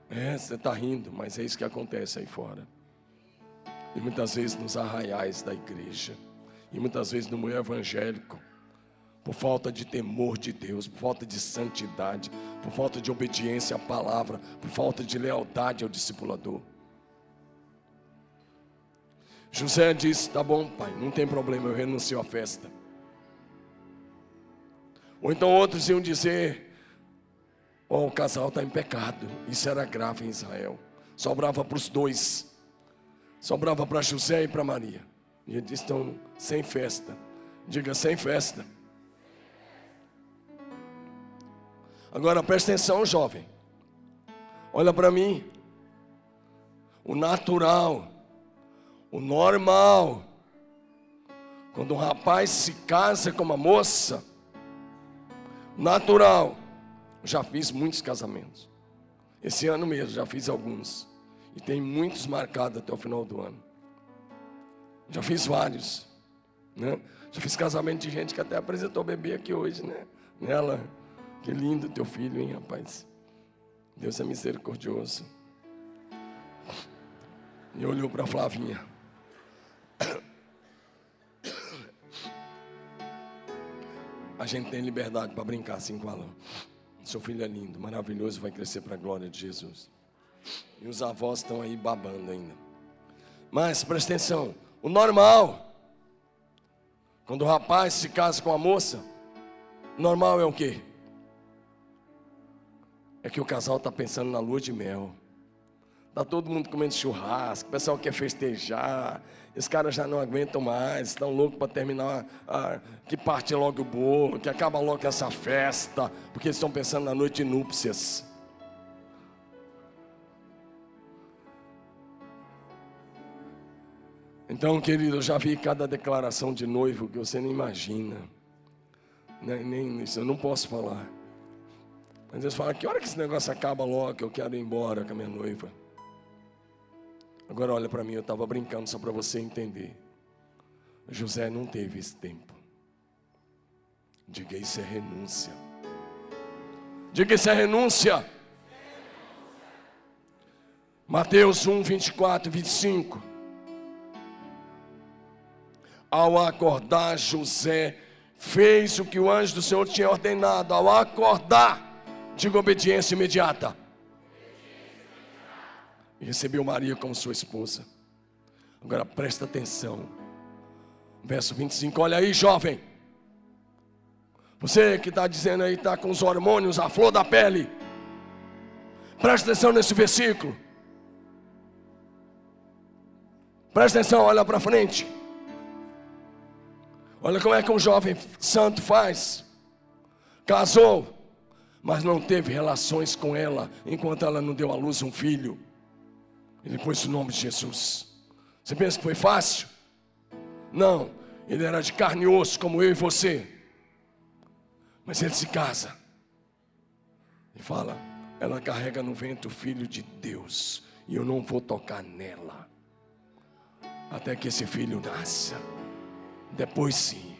É, você está rindo, mas é isso que acontece aí fora. E muitas vezes nos arraiais da igreja, e muitas vezes no meio evangélico, por falta de temor de Deus, por falta de santidade, por falta de obediência à palavra, por falta de lealdade ao discipulador. José disse: Tá bom, pai, não tem problema, eu renuncio à festa. Ou então outros iam dizer: oh, o casal está em pecado. Isso era grave em Israel. Sobrava para os dois. Sobrava para José e para Maria. E eles estão sem festa. Diga sem festa. Agora presta atenção, jovem. Olha para mim. O natural, o normal. Quando um rapaz se casa com uma moça, natural. Já fiz muitos casamentos. Esse ano mesmo já fiz alguns. E tem muitos marcados até o final do ano. Já fiz vários. Né? Já fiz casamento de gente que até apresentou bebê aqui hoje, né? Nela. Que lindo teu filho, hein, rapaz? Deus é misericordioso. E olhou para Flavinha. A gente tem liberdade para brincar assim com ela. Seu filho é lindo, maravilhoso, vai crescer para a glória de Jesus. E os avós estão aí babando ainda. Mas presta atenção: o normal, quando o rapaz se casa com a moça, normal é o quê? É que o casal está pensando na lua de mel. Está todo mundo comendo churrasco, o pessoal quer festejar, os caras já não aguentam mais, estão loucos para terminar, ah, que parte logo o bolo, que acaba logo essa festa, porque eles estão pensando na noite de núpcias. Então, querido, eu já vi cada declaração de noivo que você nem imagina. Nem, nem isso eu não posso falar. Mas eles falam, que hora que esse negócio acaba logo, que eu quero ir embora com a minha noiva. Agora olha para mim, eu estava brincando só para você entender. José não teve esse tempo. Diga isso é renúncia. Diga isso é renúncia. Mateus 1, 24, 25. Ao acordar, José fez o que o anjo do Senhor tinha ordenado. Ao acordar, diga obediência imediata e recebeu Maria como sua esposa. Agora presta atenção. Verso 25, olha aí, jovem. Você que está dizendo aí, está com os hormônios, a flor da pele. Presta atenção nesse versículo. Presta atenção, olha para frente. Olha como é que um jovem santo faz. Casou, mas não teve relações com ela enquanto ela não deu à luz um filho. Ele pôs o nome de Jesus. Você pensa que foi fácil? Não, ele era de carne e osso, como eu e você. Mas ele se casa e fala: ela carrega no vento o filho de Deus, e eu não vou tocar nela, até que esse filho nasça. Depois sim,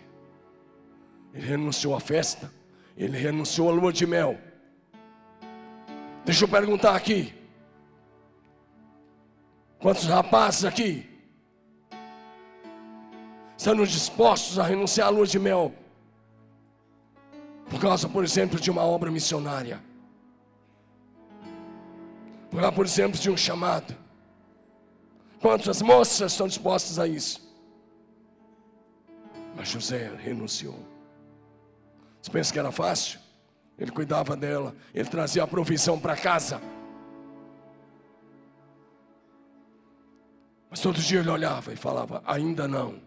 Ele renunciou à festa, ele renunciou à lua de mel. Deixa eu perguntar aqui. Quantos rapazes aqui estão dispostos a renunciar à lua de mel por causa, por exemplo, de uma obra missionária? Por causa, por exemplo, de um chamado? Quantas moças estão dispostas a isso? Mas José renunciou. Você pensa que era fácil? Ele cuidava dela, ele trazia a provisão para casa. Mas todo dia ele olhava e falava: ainda não.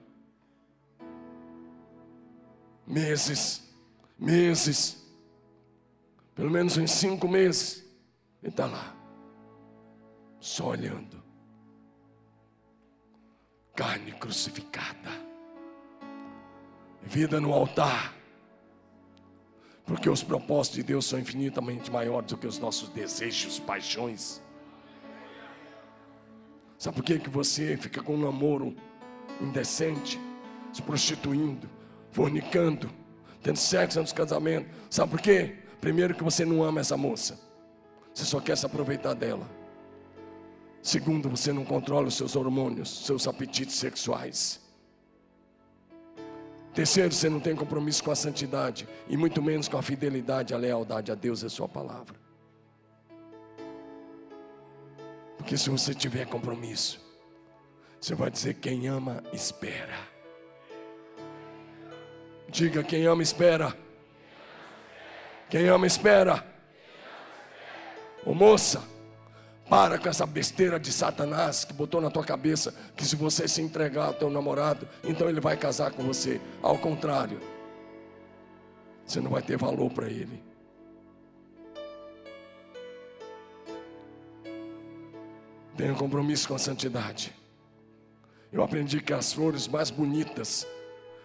Meses, meses, pelo menos em cinco meses, ele está lá, só olhando. Carne crucificada, vida no altar porque os propósitos de Deus são infinitamente maiores do que os nossos desejos, paixões. Sabe por que, que você fica com um namoro indecente, se prostituindo, fornicando, tendo sexo antes do casamento? Sabe por quê? Primeiro, que você não ama essa moça, você só quer se aproveitar dela. Segundo, você não controla os seus hormônios, seus apetites sexuais. Terceiro, você não tem compromisso com a santidade e muito menos com a fidelidade, a lealdade a Deus e a Sua palavra. Porque se você tiver compromisso, você vai dizer: quem ama, espera. Diga: quem ama, espera. Quem ama, espera. Ô moça, para com essa besteira de Satanás que botou na tua cabeça que se você se entregar ao teu namorado, então ele vai casar com você. Ao contrário, você não vai ter valor para ele. Tenha compromisso com a santidade. Eu aprendi que as flores mais bonitas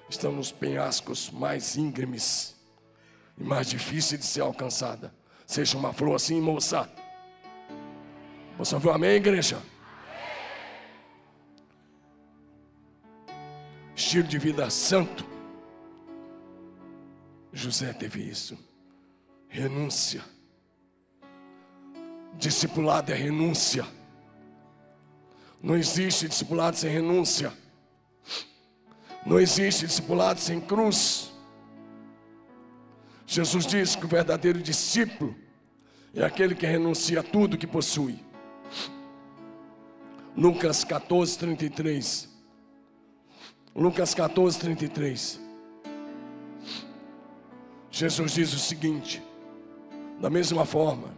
estão nos penhascos mais íngremes e mais difíceis de ser alcançada. Seja uma flor assim, moça. Você ouviu amém, igreja? Estilo de vida santo. José teve isso. Renúncia. Discipulado é renúncia. Não existe discipulado sem renúncia. Não existe discipulado sem cruz. Jesus disse que o verdadeiro discípulo é aquele que renuncia a tudo que possui Lucas 14, 33. Lucas 14, 33. Jesus diz o seguinte: da mesma forma,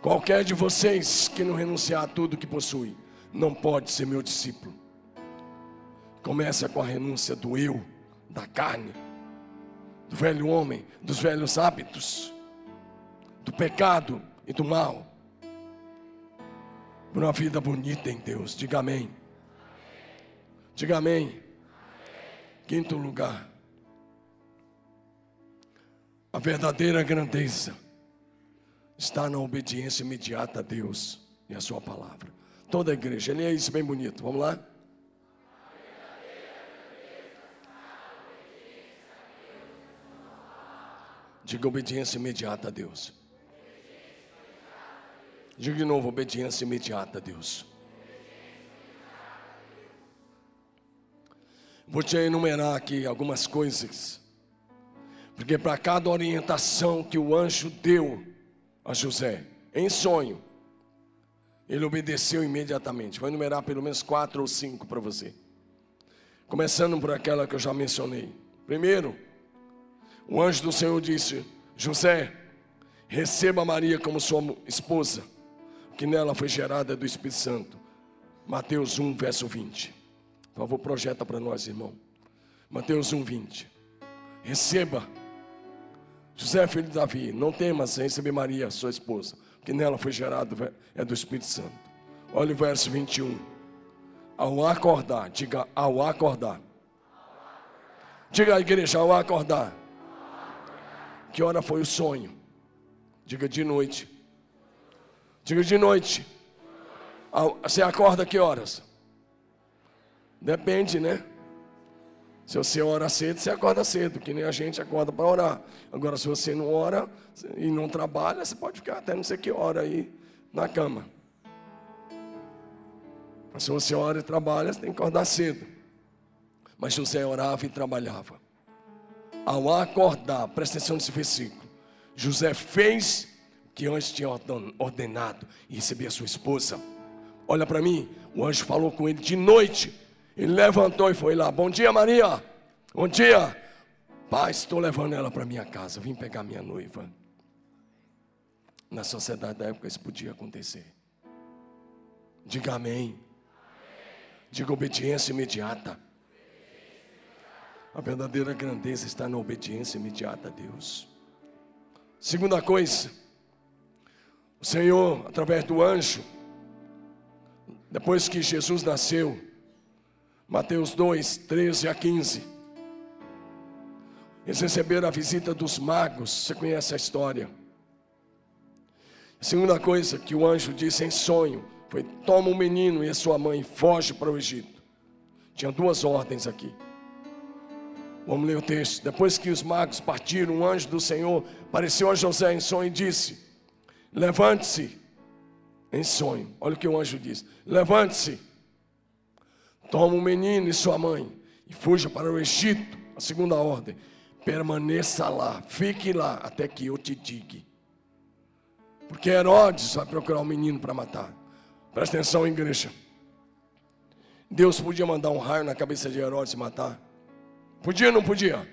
qualquer de vocês que não renunciar a tudo que possui, não pode ser meu discípulo. Começa com a renúncia do eu, da carne, do velho homem, dos velhos hábitos, do pecado e do mal por uma vida bonita em Deus. Diga amém. Diga amém. amém. Quinto lugar. A verdadeira grandeza está na obediência imediata a Deus e a Sua palavra. Toda a igreja, ele é isso bem bonito. Vamos lá? Diga obediência imediata a Deus. Diga de novo: obediência imediata a Deus. Vou te enumerar aqui algumas coisas, porque para cada orientação que o anjo deu a José, em sonho, ele obedeceu imediatamente. Vou enumerar pelo menos quatro ou cinco para você. Começando por aquela que eu já mencionei. Primeiro, o anjo do Senhor disse: José, receba Maria como sua esposa que nela foi gerada do Espírito Santo. Mateus 1, verso 20. Por favor, projeta para nós, irmão. Mateus 1, 20. Receba, José, filho de Davi, não temas em receber Maria, sua esposa, que nela foi gerado é do Espírito Santo. Olha o verso 21. Ao acordar, diga ao acordar. Diga à igreja, ao acordar. Que hora foi o sonho? Diga de noite. Diga de noite. Você acorda que horas? Depende, né? Se você ora cedo, você acorda cedo, que nem a gente acorda para orar. Agora, se você não ora e não trabalha, você pode ficar até não sei que hora aí na cama. Mas se você ora e trabalha, você tem que acordar cedo. Mas José orava e trabalhava. Ao acordar, presta atenção nesse versículo. José fez o que antes tinha ordenado e recebia sua esposa. Olha para mim, o anjo falou com ele de noite. Ele levantou e foi lá. Bom dia, Maria. Bom dia. Pai, estou levando ela para minha casa. Vim pegar minha noiva. Na sociedade da época isso podia acontecer. Diga amém. Diga obediência imediata. A verdadeira grandeza está na obediência imediata a Deus. Segunda coisa, o Senhor, através do anjo, depois que Jesus nasceu, Mateus 2, 13 a 15, eles receberam a visita dos magos, você conhece a história. A segunda coisa que o anjo disse em sonho foi: toma o menino e a sua mãe, foge para o Egito. Tinha duas ordens aqui. Vamos ler o texto. Depois que os magos partiram, um anjo do Senhor apareceu a José em sonho e disse: Levante-se em sonho. Olha o que o anjo diz: Levante-se, toma o menino e sua mãe e fuja para o Egito. A segunda ordem: permaneça lá, fique lá até que eu te diga. Porque Herodes vai procurar o um menino para matar. Presta atenção, igreja. Deus podia mandar um raio na cabeça de Herodes e matar. Podia ou não podia?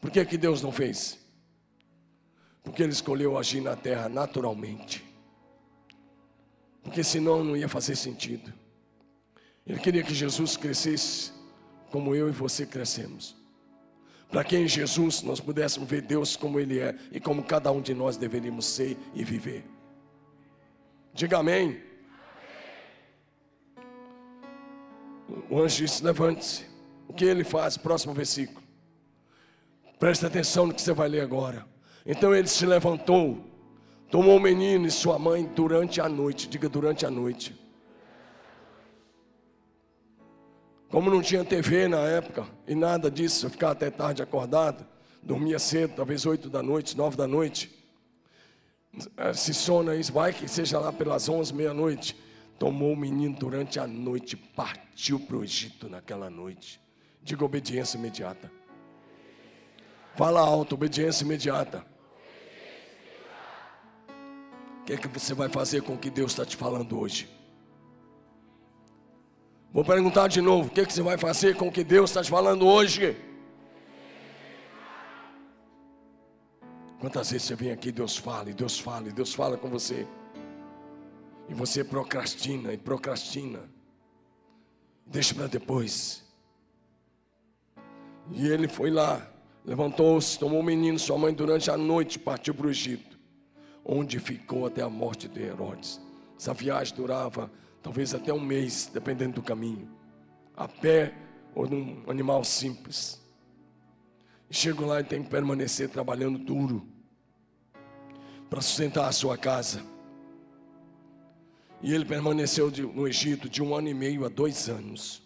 Por que, que Deus não fez? Porque Ele escolheu agir na terra naturalmente. Porque senão não ia fazer sentido. Ele queria que Jesus crescesse como eu e você crescemos. Para que em Jesus nós pudéssemos ver Deus como Ele é e como cada um de nós deveríamos ser e viver. Diga amém. O anjo disse: levante-se. O que ele faz? Próximo versículo. Presta atenção no que você vai ler agora. Então ele se levantou, tomou o menino e sua mãe durante a noite. Diga durante a noite. Como não tinha TV na época e nada disso, eu ficava até tarde acordado, dormia cedo, talvez oito da noite, nove da noite. Se sona isso, vai que seja lá pelas onze, meia-noite. Tomou o menino durante a noite, partiu para o Egito naquela noite. Diga obediência imediata. Fala alto, obediência imediata. O que é que você vai fazer com o que Deus está te falando hoje? Vou perguntar de novo: o que, que você vai fazer com o que Deus está te falando hoje? Quantas vezes você vem aqui, Deus fala, e Deus fala, e Deus fala com você, e você procrastina e procrastina, deixa para depois. E ele foi lá, levantou-se, tomou o menino, sua mãe, durante a noite, partiu para o Egito, onde ficou até a morte de Herodes. Essa viagem durava talvez até um mês, dependendo do caminho, a pé ou num animal simples. Chego lá e tenho que permanecer trabalhando duro para sustentar a sua casa. E ele permaneceu no Egito de um ano e meio a dois anos.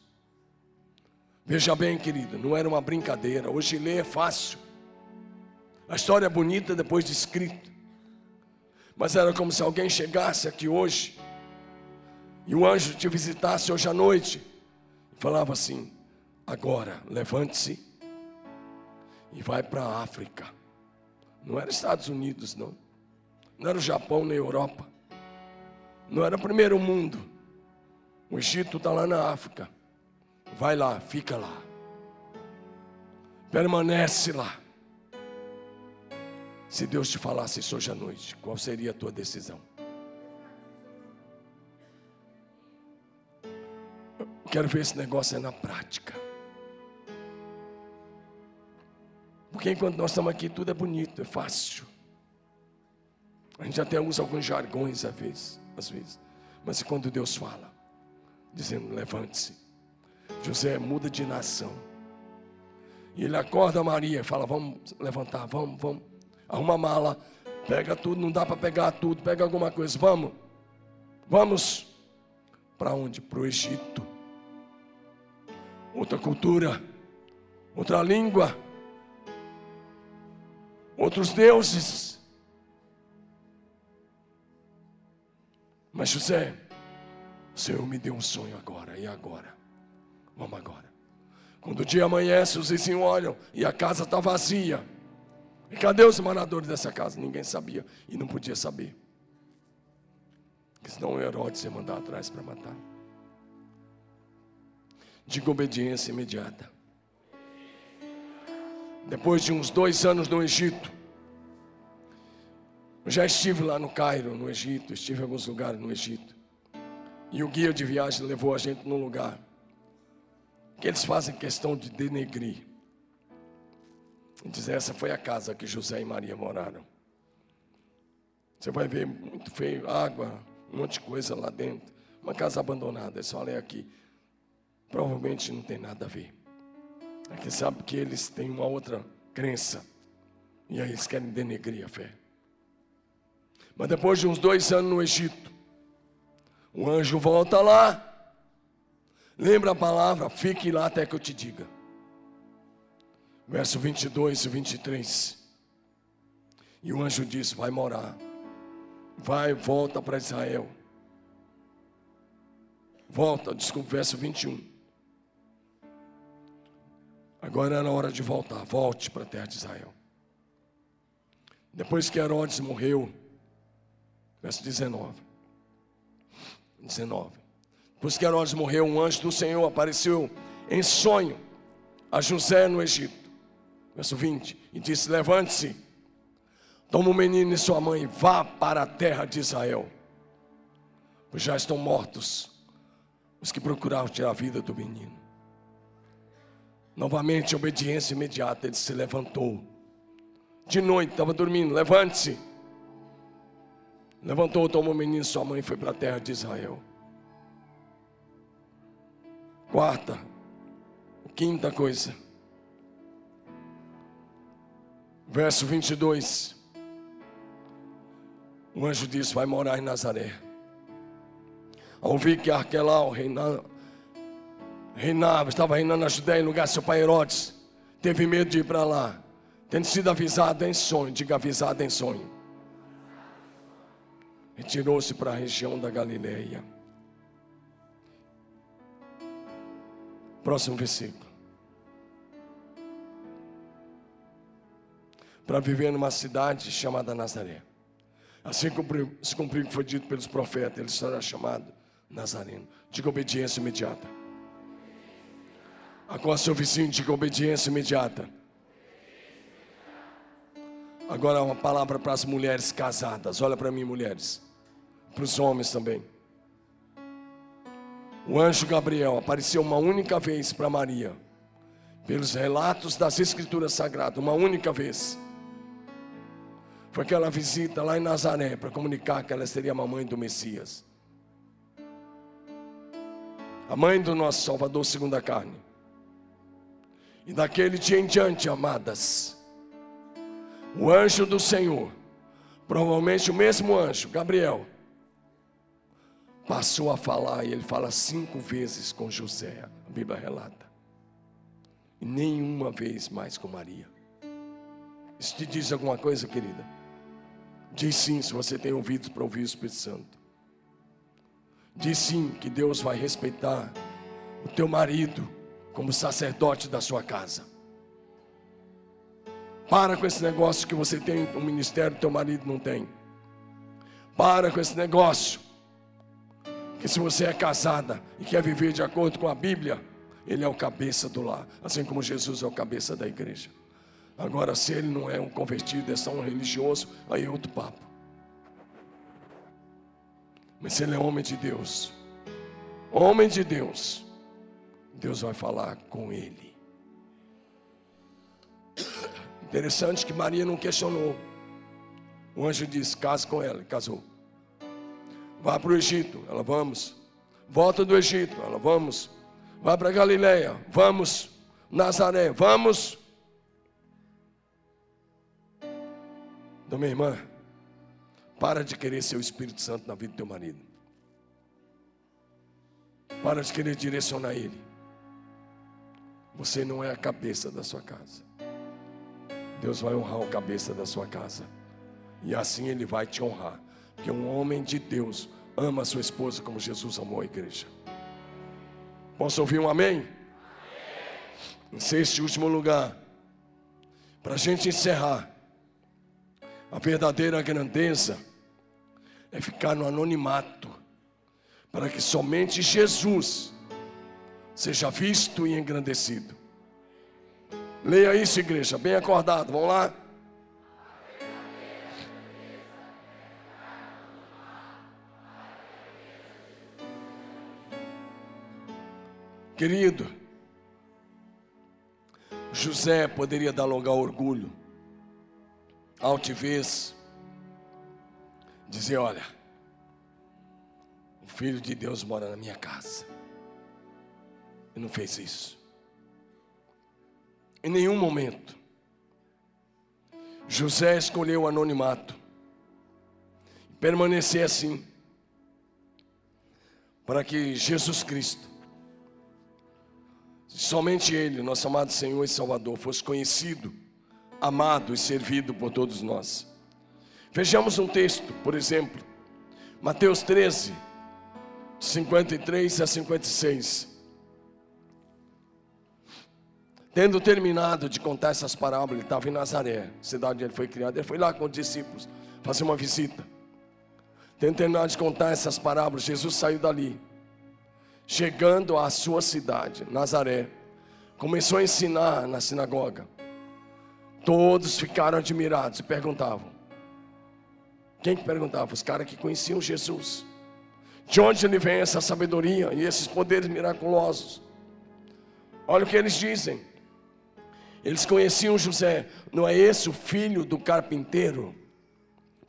Veja bem, querida, não era uma brincadeira. Hoje ler é fácil. A história é bonita depois de escrito. Mas era como se alguém chegasse aqui hoje e o anjo te visitasse hoje à noite e falava assim: agora levante-se e vai para a África. Não era Estados Unidos, não. Não era o Japão nem Europa. Não era o primeiro mundo. O Egito está lá na África. Vai lá, fica lá. Permanece lá. Se Deus te falasse isso hoje à noite, qual seria a tua decisão? Quero ver esse negócio aí na prática. Porque enquanto nós estamos aqui, tudo é bonito, é fácil. A gente até usa alguns jargões às vezes, às vezes. Mas quando Deus fala, dizendo levante-se, José muda de nação. E ele acorda Maria e fala: Vamos levantar, vamos, vamos. Arruma a mala, pega tudo, não dá para pegar tudo, pega alguma coisa, vamos. Vamos. Para onde? Para o Egito. Outra cultura, outra língua, outros deuses. Mas José, o Senhor me deu um sonho agora, e agora? Vamos agora. Quando o dia amanhece, os vizinhos olham e a casa está vazia. E cadê os moradores dessa casa? Ninguém sabia e não podia saber. Porque senão o Herodes ia mandar atrás para matar. Diga obediência imediata. Depois de uns dois anos no Egito, eu já estive lá no Cairo, no Egito, estive em alguns lugares no Egito. E o guia de viagem levou a gente num lugar que eles fazem questão de denegrir. E dizer, essa foi a casa que José e Maria moraram. Você vai ver muito feio, água, um monte de coisa lá dentro. Uma casa abandonada, só olha aqui. Provavelmente não tem nada a ver. É sabe que eles têm uma outra crença. E aí eles querem denegrir a fé. Mas depois de uns dois anos no Egito, o anjo volta lá Lembra a palavra, fique lá até que eu te diga. Verso 22 e 23. E o anjo disse: Vai morar, vai, volta para Israel. Volta, desculpa, verso 21. Agora era hora de voltar, volte para a terra de Israel. Depois que Herodes morreu, verso 19. 19. Pois que Herodes morreu, um anjo do Senhor apareceu em sonho a José no Egito. Verso 20. E disse: Levante-se, toma o menino e sua mãe, vá para a terra de Israel. Pois já estão mortos os que procuravam tirar a vida do menino. Novamente, obediência imediata, ele se levantou. De noite, estava dormindo, levante-se. Levantou, tomou o menino sua mãe foi para a terra de Israel. Quarta, quinta coisa. Verso 22. O anjo disse: Vai morar em Nazaré. Ao ouvir que Arquelau reinava, reinava, estava reinando na Judéia em lugar de seu pai Herodes, teve medo de ir para lá, tendo sido avisado em sonho, diga avisado em sonho. Retirou-se para a região da Galileia. Próximo versículo. Para viver numa cidade chamada Nazaré. Assim cumpriu, se cumpriu o que foi dito pelos profetas, ele será chamado Nazareno. Diga obediência imediata. Agora seu vizinho, diga obediência imediata. Agora uma palavra para as mulheres casadas. Olha para mim, mulheres. Para os homens também. O anjo Gabriel apareceu uma única vez para Maria, pelos relatos das Escrituras Sagradas, uma única vez. Foi aquela visita lá em Nazaré para comunicar que ela seria a mamãe do Messias, a mãe do nosso Salvador segundo a carne. E daquele dia em diante, amadas, o anjo do Senhor, provavelmente o mesmo anjo, Gabriel, passou a falar, e ele fala cinco vezes com José, a Bíblia relata, e nenhuma vez mais com Maria. Isso te diz alguma coisa, querida? Diz sim, se você tem ouvidos para ouvir o Espírito Santo. Diz sim que Deus vai respeitar o teu marido como sacerdote da sua casa. Para com esse negócio que você tem um ministério, teu marido não tem. Para com esse negócio que se você é casada e quer viver de acordo com a Bíblia, ele é o cabeça do lar, assim como Jesus é o cabeça da igreja. Agora, se ele não é um convertido, é só um religioso, aí é outro papo. Mas se ele é homem de Deus, homem de Deus, Deus vai falar com ele. Interessante que Maria não questionou. O anjo disse: case com ela, casou. Vá para o Egito, ela vamos. Volta do Egito, ela vamos. Vai para Galileia, vamos. Nazaré, vamos. Então, minha irmã, para de querer ser o Espírito Santo na vida do teu marido. Para de querer direcionar ele. Você não é a cabeça da sua casa. Deus vai honrar o cabeça da sua casa. E assim Ele vai te honrar. Porque um homem de Deus ama a sua esposa como Jesus amou a igreja. Posso ouvir um amém? Em sexto e último lugar, para a gente encerrar, a verdadeira grandeza é ficar no anonimato, para que somente Jesus seja visto e engrandecido. Leia isso, igreja, bem acordado, vamos lá. Querido, José poderia dar lugar ao orgulho, altivez, dizer: Olha, o Filho de Deus mora na minha casa. Não fez isso. Em nenhum momento. José escolheu o anonimato. Permanecer assim. Para que Jesus Cristo, somente Ele, nosso amado Senhor e Salvador, fosse conhecido, amado e servido por todos nós. Vejamos um texto, por exemplo, Mateus 13, 53 a 56. Tendo terminado de contar essas parábolas, ele estava em Nazaré, cidade onde ele foi criado. Ele foi lá com os discípulos fazer uma visita. Tendo terminado de contar essas parábolas, Jesus saiu dali. Chegando à sua cidade, Nazaré, começou a ensinar na sinagoga. Todos ficaram admirados e perguntavam: quem que perguntava? Os caras que conheciam Jesus. De onde ele vem essa sabedoria e esses poderes miraculosos? Olha o que eles dizem. Eles conheciam José. Não é esse o filho do carpinteiro?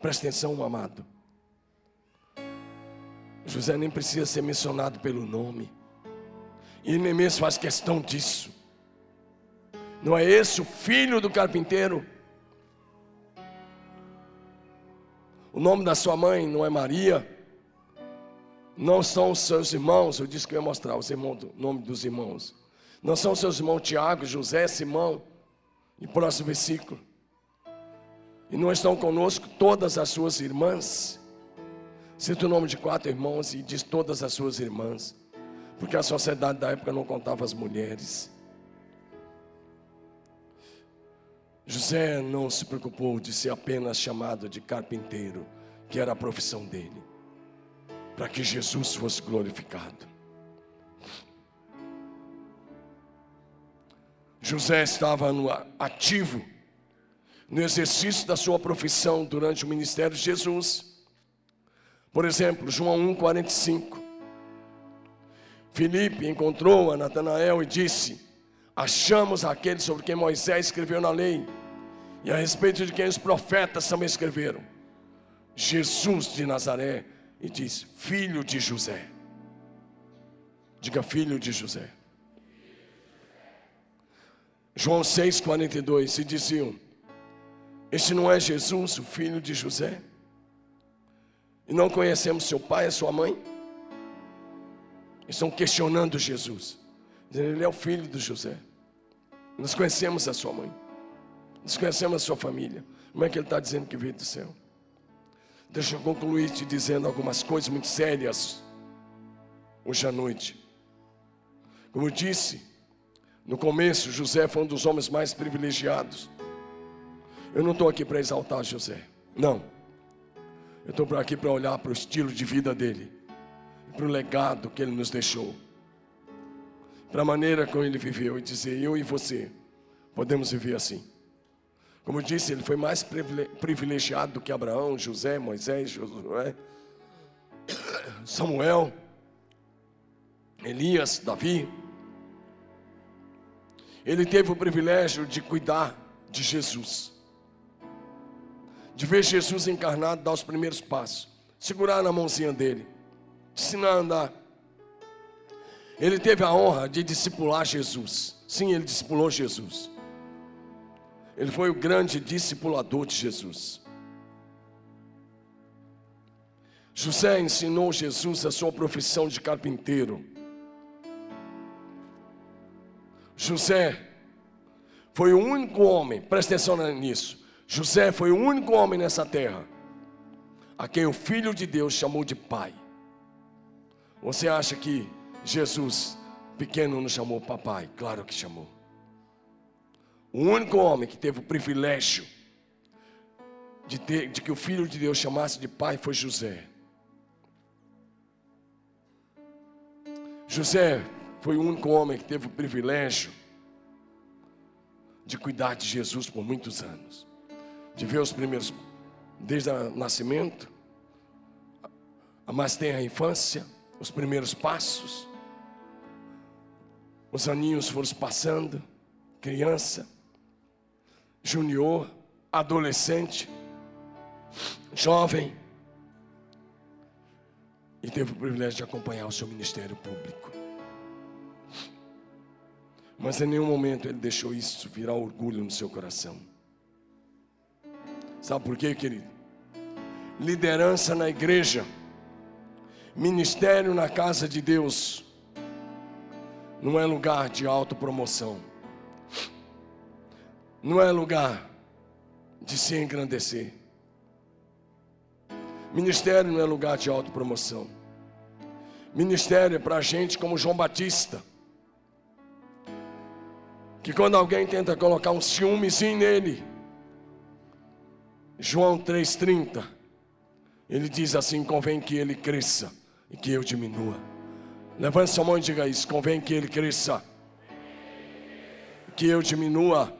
Presta atenção, amado. José nem precisa ser mencionado pelo nome. E mesmo faz questão disso. Não é esse o filho do carpinteiro? O nome da sua mãe não é Maria. Não são os seus irmãos, eu disse que eu ia mostrar os irmãos, o nome dos irmãos. Não são seus irmãos Tiago, José, Simão. E próximo versículo. E não estão conosco todas as suas irmãs. Cita o nome de quatro irmãos e diz todas as suas irmãs. Porque a sociedade da época não contava as mulheres. José não se preocupou de ser apenas chamado de carpinteiro, que era a profissão dele, para que Jesus fosse glorificado. José estava no ativo, no exercício da sua profissão durante o ministério de Jesus. Por exemplo, João 1,45. Filipe encontrou a Natanael e disse: Achamos aquele sobre quem Moisés escreveu na lei, e a respeito de quem os profetas também escreveram, Jesus de Nazaré, e diz: Filho de José. Diga, filho de José. João 6,42, se diziam: Este não é Jesus, o filho de José? E não conhecemos seu pai e sua mãe? Estão questionando Jesus, Ele é o filho de José. Nós conhecemos a sua mãe, nós conhecemos a sua família. Como é que ele está dizendo que veio do céu? Deixa eu concluir te dizendo algumas coisas muito sérias hoje à noite. Como eu disse, no começo, José foi um dos homens mais privilegiados. Eu não estou aqui para exaltar José, não. Eu estou aqui para olhar para o estilo de vida dele, para o legado que ele nos deixou, para a maneira como ele viveu e dizer: eu e você podemos viver assim. Como eu disse, ele foi mais privilegiado do que Abraão, José, Moisés, Josué, *coughs* Samuel, Elias, Davi. Ele teve o privilégio de cuidar de Jesus, de ver Jesus encarnado dar os primeiros passos, segurar na mãozinha dele, ensinar a andar. Ele teve a honra de discipular Jesus. Sim, ele discipulou Jesus. Ele foi o grande discipulador de Jesus. José ensinou Jesus a sua profissão de carpinteiro. José foi o único homem, presta atenção nisso. José foi o único homem nessa terra a quem o Filho de Deus chamou de Pai. Você acha que Jesus, pequeno, não chamou papai? Claro que chamou. O único homem que teve o privilégio de, ter, de que o Filho de Deus chamasse de pai foi José. José foi o único homem que teve o privilégio de cuidar de Jesus por muitos anos, de ver os primeiros, desde o nascimento, a mais tenra infância, os primeiros passos, os aninhos foram passando, criança, junior, adolescente, jovem, e teve o privilégio de acompanhar o seu ministério público. Mas em nenhum momento ele deixou isso virar orgulho no seu coração. Sabe por quê, querido? Liderança na igreja, ministério na casa de Deus, não é lugar de autopromoção, não é lugar de se engrandecer. Ministério não é lugar de autopromoção. Ministério é para gente como João Batista que quando alguém tenta colocar um ciúmezinho nele, João 3,30, ele diz assim: convém que ele cresça e que eu diminua. Levante sua mão e diga isso: convém que ele cresça, que eu diminua.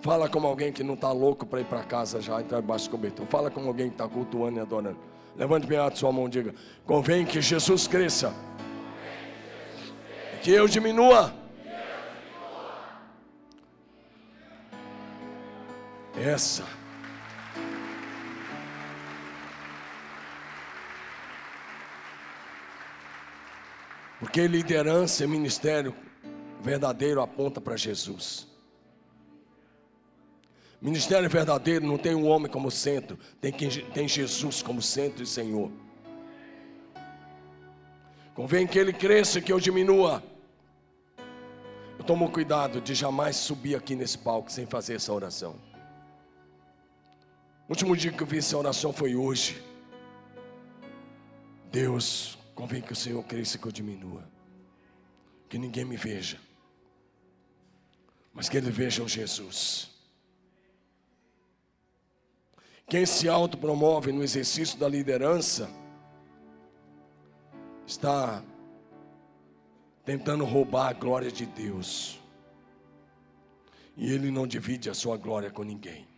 Fala como alguém que não está louco para ir para casa já, entrar debaixo do cobertor. Fala como alguém que está cultuando e adorando. Levante bem alto sua mão e diga: convém que Jesus cresça, que eu diminua. Essa. Porque liderança e ministério verdadeiro aponta para Jesus. Ministério verdadeiro não tem um homem como centro, tem, tem Jesus como centro e Senhor. Convém que ele cresça e que eu diminua. Eu tomo cuidado de jamais subir aqui nesse palco sem fazer essa oração. O último dia que eu vi essa oração foi hoje. Deus, convém que o Senhor cresça e que eu diminua. Que ninguém me veja. Mas que Ele veja o Jesus. Quem se autopromove no exercício da liderança está tentando roubar a glória de Deus. E ele não divide a sua glória com ninguém.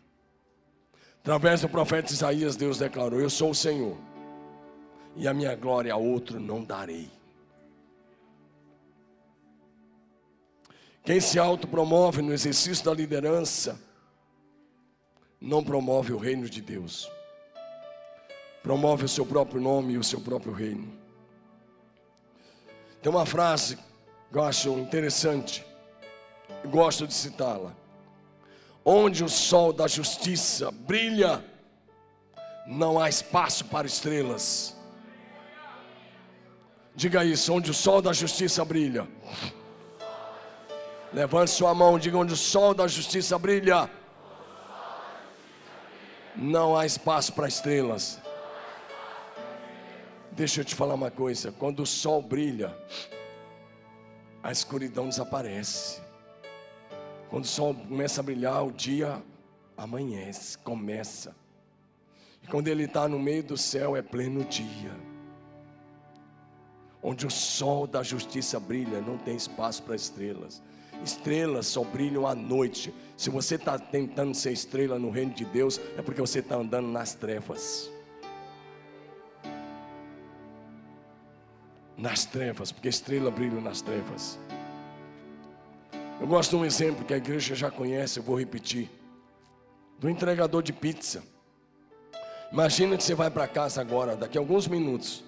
Através do profeta Isaías, Deus declarou: Eu sou o Senhor, e a minha glória a outro não darei. Quem se autopromove no exercício da liderança, não promove o reino de Deus, promove o seu próprio nome e o seu próprio reino. Tem uma frase que eu acho interessante, gosto de citá-la. Onde o sol da justiça brilha, não há espaço para estrelas. Diga isso, onde o sol da justiça brilha. Levante sua mão, diga onde o sol da justiça brilha. Não há espaço para estrelas. Deixa eu te falar uma coisa: quando o sol brilha, a escuridão desaparece. Quando o sol começa a brilhar, o dia amanhece, começa. E quando ele está no meio do céu, é pleno dia. Onde o sol da justiça brilha, não tem espaço para estrelas. Estrelas só brilham à noite. Se você está tentando ser estrela no reino de Deus, é porque você está andando nas trevas. Nas trevas, porque estrela brilha nas trevas. Eu gosto de um exemplo que a igreja já conhece, eu vou repetir. Do entregador de pizza. Imagina que você vai para casa agora, daqui a alguns minutos.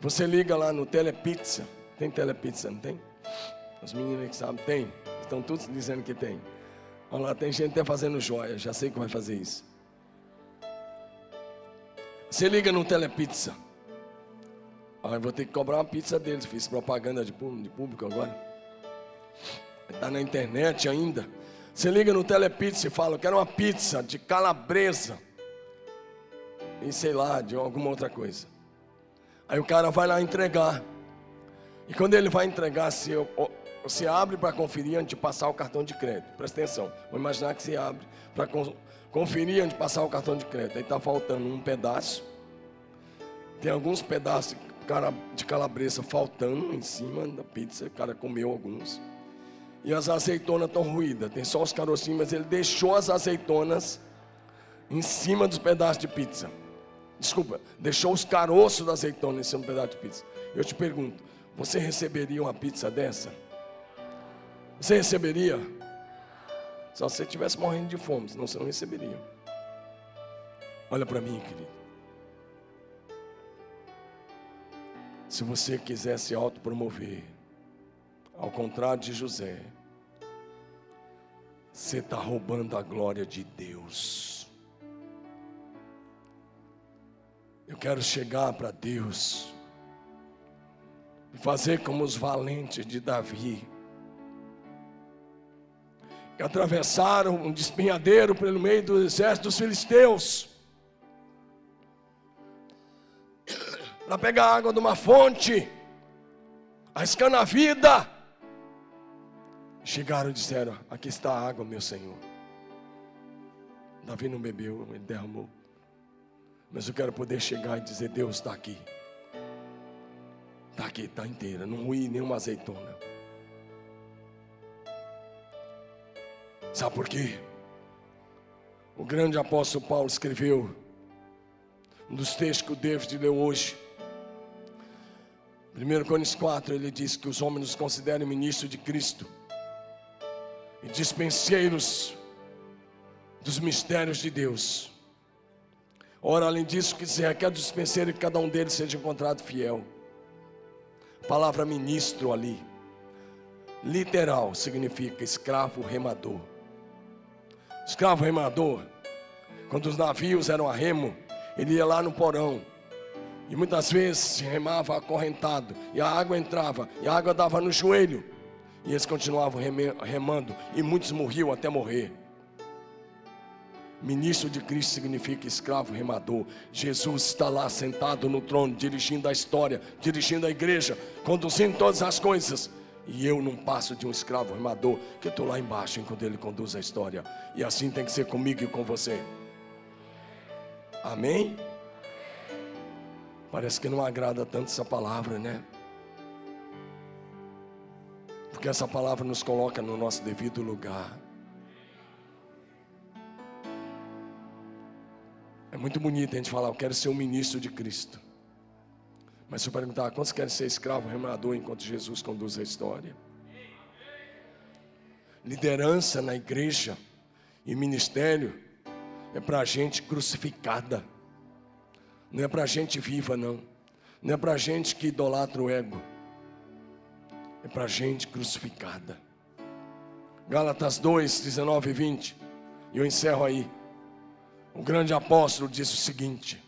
Você liga lá no Telepizza. Tem Telepizza, não tem? Os meninos que sabem, tem. Estão todos dizendo que tem. Olha lá, tem gente até fazendo joia, já sei que vai fazer isso. Você liga no Telepizza. Ah, vou ter que cobrar uma pizza deles, fiz propaganda de público agora. Está na internet ainda. Você liga no Telepizza e fala, eu quero uma pizza de calabresa. E sei lá, de alguma outra coisa. Aí o cara vai lá entregar. E quando ele vai entregar, se eu, você abre para conferir antes de passar o cartão de crédito. Presta atenção. Vou imaginar que você abre para conferir antes de passar o cartão de crédito. Aí está faltando um pedaço. Tem alguns pedaços de calabresa faltando em cima da pizza. O cara comeu alguns. E as azeitonas estão ruídas. Tem só os carocinhos, mas ele deixou as azeitonas em cima dos pedaços de pizza. Desculpa, deixou os caroços da azeitona em cima do pedaço de pizza. Eu te pergunto, você receberia uma pizza dessa? Você receberia? Só se você estivesse morrendo de fome, senão você não receberia. Olha para mim, querido. Se você quiser se autopromover, ao contrário de José, você está roubando a glória de Deus. Eu quero chegar para Deus e fazer como os valentes de Davi, que atravessaram um despenhadeiro pelo meio do exército dos filisteus, para pegar água de uma fonte, arriscando a vida. Chegaram e disseram: Aqui está a água, meu Senhor. Davi não bebeu, ele derramou. Mas eu quero poder chegar e dizer: Deus está aqui. Está aqui, está inteira. Não ruí nenhuma azeitona. Sabe por quê? O grande apóstolo Paulo escreveu um dos textos que o David leu hoje. 1 Coríntios 4, ele diz que os homens nos consideram ministros de Cristo e dispenseiros dos mistérios de Deus. Ora, além disso, que se requer dispenseiro que cada um deles seja encontrado fiel. Palavra ministro ali, literal, significa escravo remador. Escravo remador, quando os navios eram a remo, ele ia lá no porão. E muitas vezes remava acorrentado, e a água entrava, e a água dava no joelho. E eles continuavam remando, e muitos morriam até morrer. Ministro de Cristo significa escravo remador. Jesus está lá sentado no trono, dirigindo a história, dirigindo a igreja, conduzindo todas as coisas. E eu não passo de um escravo remador, que estou lá embaixo enquanto ele conduz a história. E assim tem que ser comigo e com você. Amém? Parece que não agrada tanto essa palavra, né? Porque essa palavra nos coloca no nosso devido lugar. É muito bonito a gente falar, eu quero ser um ministro de Cristo. Mas se eu perguntar, quantos querem ser escravo, remador, enquanto Jesus conduz a história? Liderança na igreja e ministério é para gente crucificada, não é para gente viva, não, não é para gente que idolatra o ego, é para gente crucificada. Gálatas 2, 19 e 20, e eu encerro aí. O grande apóstolo disse o seguinte: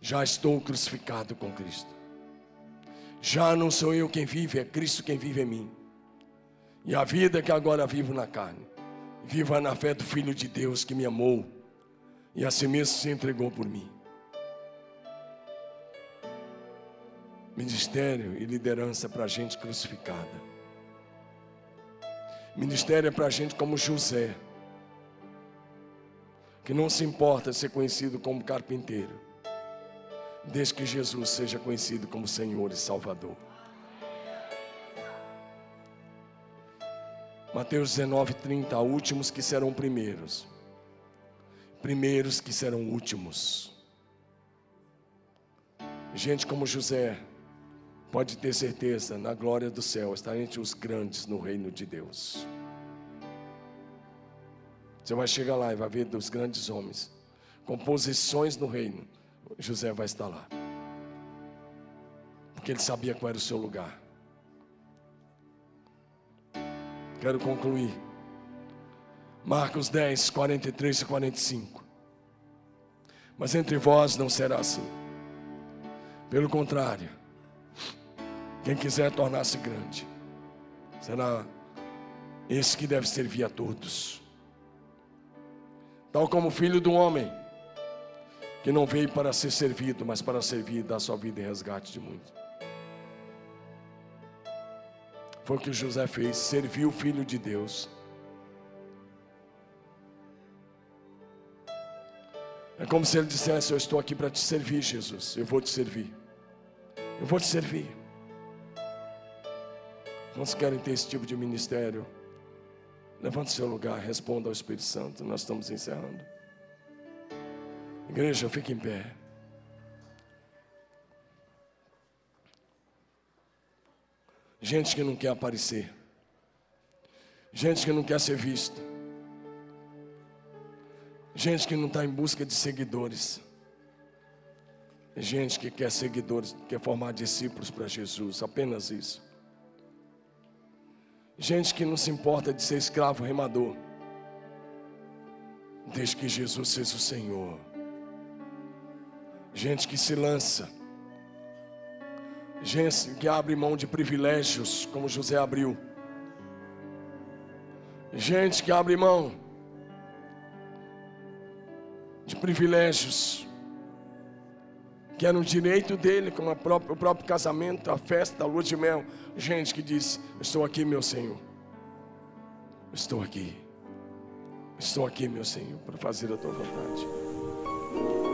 Já estou crucificado com Cristo. Já não sou eu quem vive, é Cristo quem vive em mim. E a vida que agora vivo na carne, viva na fé do Filho de Deus que me amou e a si mesmo se entregou por mim. Ministério e liderança para gente crucificada. Ministério é para gente como José que não se importa ser conhecido como carpinteiro, desde que Jesus seja conhecido como Senhor e Salvador. Mateus 19, 30, últimos que serão primeiros, primeiros que serão últimos. Gente como José, pode ter certeza, na glória do céu, está entre os grandes no reino de Deus. Você vai chegar lá e vai ver dos grandes homens, com posições no reino. José vai estar lá, porque ele sabia qual era o seu lugar. Quero concluir. Marcos 10, 43 e 45. Mas entre vós não será assim. Pelo contrário, quem quiser tornar-se grande, será esse que deve servir a todos. Tal como o filho do homem, que não veio para ser servido, mas para servir e dar sua vida em resgate de muitos. Foi o que José fez, serviu o filho de Deus. É como se ele dissesse: Eu estou aqui para te servir, Jesus. Eu vou te servir. Eu vou te servir. Quantos querem ter esse tipo de ministério? Levante seu lugar, responda ao Espírito Santo. Nós estamos encerrando. Igreja, fique em pé. Gente que não quer aparecer. Gente que não quer ser visto. Gente que não está em busca de seguidores. Gente que quer seguidores, quer formar discípulos para Jesus, apenas isso. Gente que não se importa de ser escravo remador, desde que Jesus seja o Senhor. Gente que se lança, gente que abre mão de privilégios, como José abriu. Gente que abre mão de privilégios, que era um direito dele, como própria, o próprio casamento, a festa, a lua de mel. Gente que disse: Estou aqui, meu Senhor. Estou aqui. Estou aqui, meu Senhor, para fazer a tua vontade.